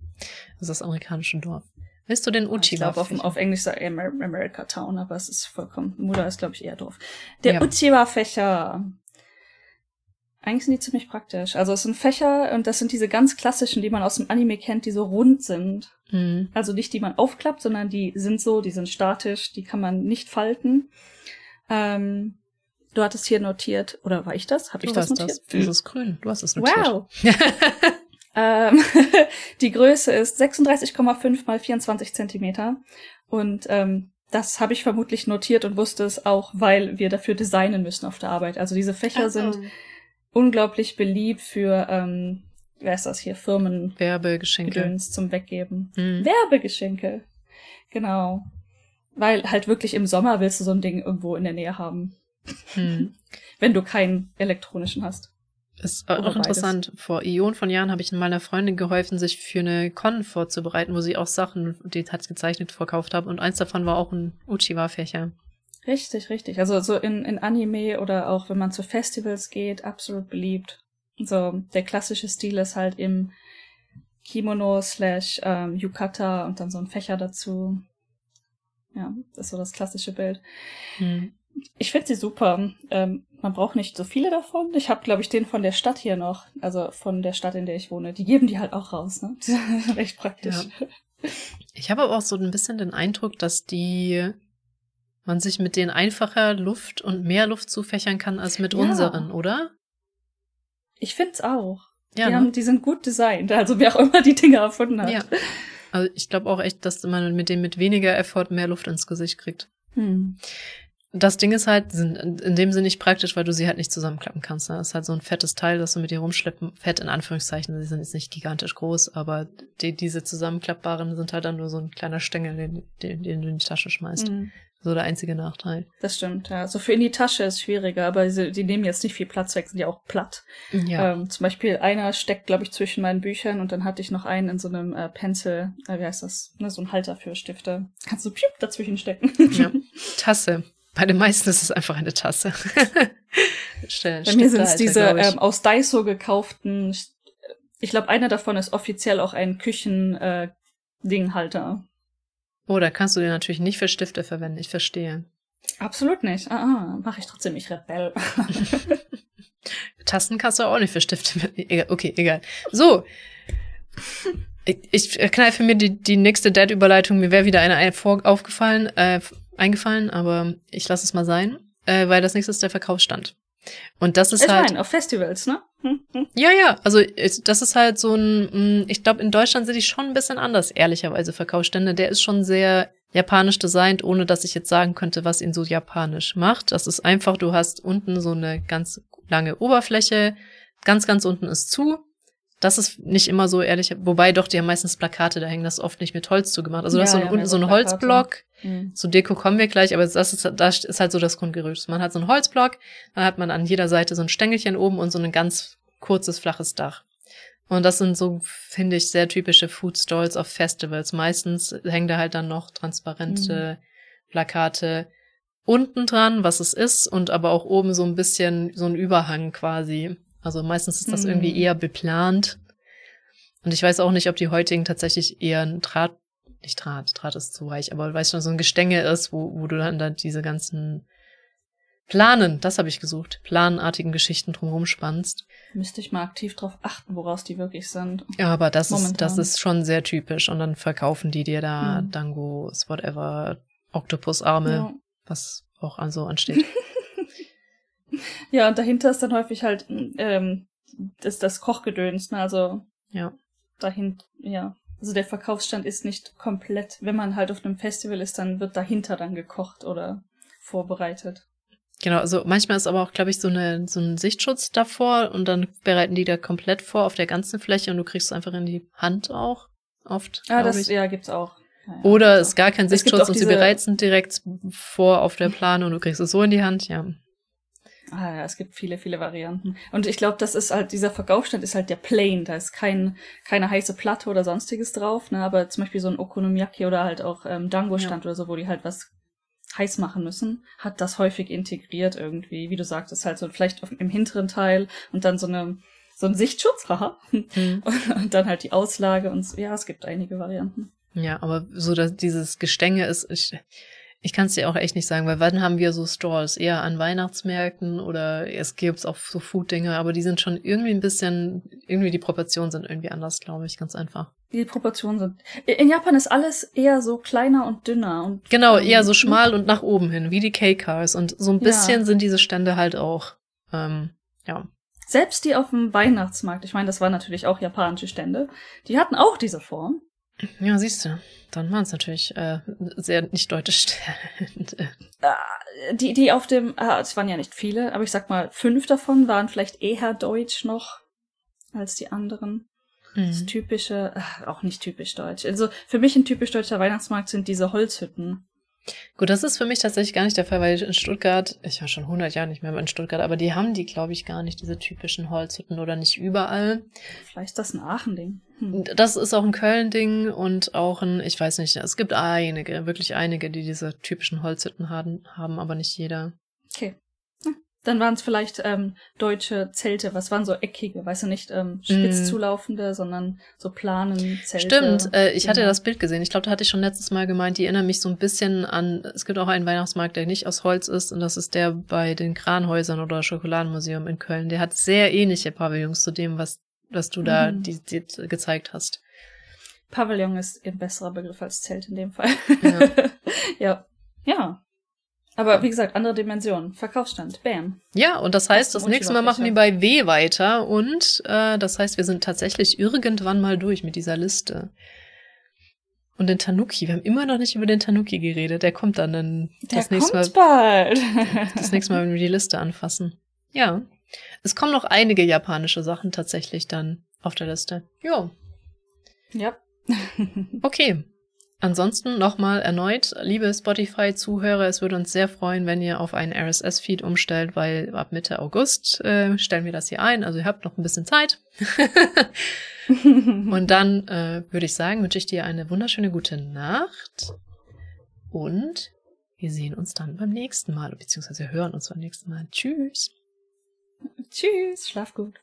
Das ist das amerikanische Dorf. Willst du den Uchiwa? Ich glaube, auf, auf, Englisch sagt er America Town, aber es ist vollkommen. Muda ist, glaube ich, eher Dorf. Der ja. Uchiwa-Fächer. Eigentlich sind die ziemlich praktisch. Also es sind Fächer und das sind diese ganz klassischen, die man aus dem Anime kennt, die so rund sind. Mhm. Also nicht die man aufklappt, sondern die sind so, die sind statisch, die kann man nicht falten. Ähm, du hattest hier notiert, oder war ich das? Habe ich das notiert? Das, dieses Grün. Du hast es notiert. Wow. Ähm, die Größe ist 36,5 mal 24 Zentimeter. Und ähm, das habe ich vermutlich notiert und wusste es auch, weil wir dafür designen müssen auf der Arbeit. Also diese Fächer also. sind unglaublich beliebt für, ähm, wer ist das hier, Firmen. Werbegeschenke. Gedöns zum Weggeben. Mhm. Werbegeschenke. Genau. Weil halt wirklich im Sommer willst du so ein Ding irgendwo in der Nähe haben. Mhm. Wenn du keinen elektronischen hast. Ist auch beides. interessant. Vor Ionen von Jahren habe ich meiner Freundin geholfen, sich für eine Con vorzubereiten, wo sie auch Sachen, die hat gezeichnet, verkauft hat. Und eins davon war auch ein Uchiwa-Fächer. Richtig, richtig. Also so in, in Anime oder auch wenn man zu Festivals geht, absolut beliebt. So, der klassische Stil ist halt im Kimono slash ähm, Yukata und dann so ein Fächer dazu. Ja, das ist so das klassische Bild. Hm. Ich finde sie super. Ähm, man braucht nicht so viele davon. Ich habe, glaube ich, den von der Stadt hier noch, also von der Stadt, in der ich wohne. Die geben die halt auch raus, ne? Recht praktisch. Ja. Ich habe aber auch so ein bisschen den Eindruck, dass die man sich mit denen einfacher Luft und mehr Luft zufächern kann als mit ja. unseren, oder? Ich find's auch. Ja, die, ne? haben, die sind gut designt, also wer auch immer die Dinge erfunden hat. Ja. Also ich glaube auch echt, dass man mit denen mit weniger Effort mehr Luft ins Gesicht kriegt. Hm das Ding ist halt, sind in dem Sinne nicht praktisch, weil du sie halt nicht zusammenklappen kannst. Ne? Das ist halt so ein fettes Teil, das du mit dir rumschleppen. Fett in Anführungszeichen, sie sind jetzt nicht gigantisch groß, aber die, diese zusammenklappbaren sind halt dann nur so ein kleiner Stängel, den, den, den du in die Tasche schmeißt. Mhm. So der einzige Nachteil. Das stimmt, ja. So für in die Tasche ist schwieriger, aber sie, die nehmen jetzt nicht viel Platz weg, sind ja auch platt. Ja. Ähm, zum Beispiel einer steckt, glaube ich, zwischen meinen Büchern und dann hatte ich noch einen in so einem äh, Pencil, äh, wie heißt das? Ne, so ein Halter für Stifte. Kannst du piup dazwischen stecken. Ja. Tasse. Bei den meisten ist es einfach eine Tasse. Bei mir sind es diese ähm, aus Daiso gekauften. Ich glaube, einer davon ist offiziell auch ein Küchen-Dinghalter. Äh, oh, da kannst du den natürlich nicht für Stifte verwenden. Ich verstehe. Absolut nicht. Ah, ah mache ich trotzdem. Ich Rebell. Tasten kannst du auch nicht für Stifte. Okay, egal. So. Ich, ich kneife mir die, die nächste Dead-Überleitung. Mir wäre wieder eine aufgefallen, äh, eingefallen, aber ich lasse es mal sein, äh, weil das nächste ist der Verkaufsstand. Und das ist ich halt. Meine, auf Festivals, ne? Hm, hm. Ja, ja, also das ist halt so ein, hm, ich glaube, in Deutschland sind die schon ein bisschen anders, ehrlicherweise, Verkaufsstände. Der ist schon sehr japanisch designt, ohne dass ich jetzt sagen könnte, was ihn so japanisch macht. Das ist einfach, du hast unten so eine ganz lange Oberfläche, ganz, ganz unten ist zu, Das ist nicht immer so ehrlich, wobei doch, die haben meistens Plakate da hängen, das oft nicht mit Holz zugemacht. Also Ja, das ist so, ein, ja, so ein. Holzblock. Mhm. Zu Deko kommen wir gleich, aber das ist, das ist halt so das Grundgerüst. Man hat so einen Holzblock, dann hat man an jeder Seite so ein Stängelchen oben und so ein ganz kurzes, flaches Dach. Und das sind so, finde ich, sehr typische Food Stalls auf Festivals. Meistens hängen da halt dann noch transparente Plakate unten dran, was es ist, und aber auch oben so ein bisschen so ein Überhang quasi. Also meistens ist das Mhm. irgendwie eher beplant. Und ich weiß auch nicht, ob die heutigen tatsächlich eher ein Draht, nicht Draht, Draht ist zu weich, aber weißt du, so ein Gestänge ist, wo, wo du dann da diese ganzen Planen, das habe ich gesucht, planartigen Geschichten drumherum spannst. Müsste ich mal aktiv drauf achten, woraus die wirklich sind. Ja, aber das ist, das ist schon sehr typisch. Und dann verkaufen die dir da Mhm. Dangos, whatever, Oktopusarme, Ja. was auch an so ansteht. ja, und dahinter ist dann häufig halt ähm, das, das Kochgedöns, ne? Also ja. dahin, ja. Also der Verkaufsstand ist nicht komplett. Wenn man halt auf einem Festival ist, dann wird dahinter dann gekocht oder vorbereitet. Genau, also manchmal ist aber auch, glaube ich, so, eine, so ein Sichtschutz davor und dann bereiten die da komplett vor auf der ganzen Fläche und du kriegst es einfach in die Hand auch oft. Ah, das ich. ja gibt's auch. Ja, Oder gibt's ist gar kein Es Sichtschutz und sie bereiten direkt vor auf der Plane und du kriegst es so in die Hand, ja. Ah, ja, es gibt viele, viele Varianten. Und ich glaube, das ist halt, dieser Verkaufsstand ist halt der Plain. Da ist kein, keine heiße Platte oder sonstiges drauf, ne? Aber zum Beispiel so ein Okonomiyaki oder halt auch ähm, Dango-Stand oder so, wo die halt was heiß machen müssen, hat das häufig integriert irgendwie. Wie du sagtest, halt so vielleicht auf, im hinteren Teil und dann so eine so ein Sichtschutz, haha. Mhm. Und dann halt die Auslage und so. ja, es gibt einige Varianten. Ja, aber so dass dieses Gestänge ist, ich, ich kann es dir auch echt nicht sagen, weil wann haben wir so Stalls? Eher an Weihnachtsmärkten oder es gibt auch so Food-Dinge, aber die sind schon irgendwie ein bisschen, irgendwie die Proportionen sind irgendwie anders, glaube ich, ganz einfach. Die Proportionen sind. In Japan ist alles eher so kleiner und dünner und Genau, ähm, eher so schmal und nach oben hin, wie die K-Cars. Und so ein Ja. bisschen sind diese Stände halt auch, ähm, ja. Selbst die auf dem Weihnachtsmarkt, ich meine, das waren natürlich auch japanische Stände, die hatten auch diese Form. Ja, siehst du, dann waren es natürlich äh, sehr nicht deutsche Stände. Äh, Die, die auf dem, ah, es waren ja nicht viele, aber ich sag mal, fünf davon waren vielleicht eher deutsch noch als die anderen. Das Mhm. typische, ach, auch nicht typisch deutsch. Also für mich ein typisch deutscher Weihnachtsmarkt sind diese Holzhütten. Gut, das ist für mich tatsächlich gar nicht der Fall, weil in Stuttgart, ich war schon 100 Jahre nicht mehr in Stuttgart, aber die haben die, glaube ich, gar nicht, diese typischen Holzhütten oder nicht überall. Vielleicht ist das ein Aachen-Ding. Hm. Das ist auch ein Köln-Ding und auch ein, ich weiß nicht, es gibt einige, wirklich einige, die diese typischen Holzhütten haben, haben aber nicht jeder. Okay. Hm. Dann waren es vielleicht ähm, deutsche Zelte. Was waren so eckige, weißt du, nicht ähm, spitz Mm. zulaufende, sondern so planen Zelte. Stimmt, äh, ich hatte Genau. das Bild gesehen. Ich glaube, da hatte ich schon letztes Mal gemeint, die erinnern mich so ein bisschen an, es gibt auch einen Weihnachtsmarkt, der nicht aus Holz ist und das ist der bei den Kranhäusern oder Schokoladenmuseum in Köln. Der hat sehr ähnliche Pavillons zu dem, was, was du da Mhm. die, die gezeigt hast. Pavillon ist ein besserer Begriff als Zelt in dem Fall. Ja. ja. Ja. Aber wie gesagt, andere Dimensionen. Verkaufsstand. Bam. Ja, und das heißt, das Und nächste Mal machen wir bei W weiter und äh, das heißt, wir sind tatsächlich irgendwann mal durch mit dieser Liste. Und den Tanuki, wir haben immer noch nicht über den Tanuki geredet. Der kommt dann in Der das nächste kommt Mal. bald. Das nächste Mal, wenn wir die Liste anfassen. Ja. Es kommen noch einige japanische Sachen tatsächlich dann auf der Liste. Jo. ja. Okay. Ansonsten nochmal erneut, liebe Spotify-Zuhörer, es würde uns sehr freuen, wenn ihr auf einen RSS-Feed umstellt, weil ab Mitte August äh, stellen wir das hier ein. Also ihr habt noch ein bisschen Zeit. Und dann äh, würde ich sagen, wünsche ich dir eine wunderschöne gute Nacht. Und wir sehen uns dann beim nächsten Mal, beziehungsweise hören uns beim nächsten Mal. Tschüss. Tschüss. Schlaf gut.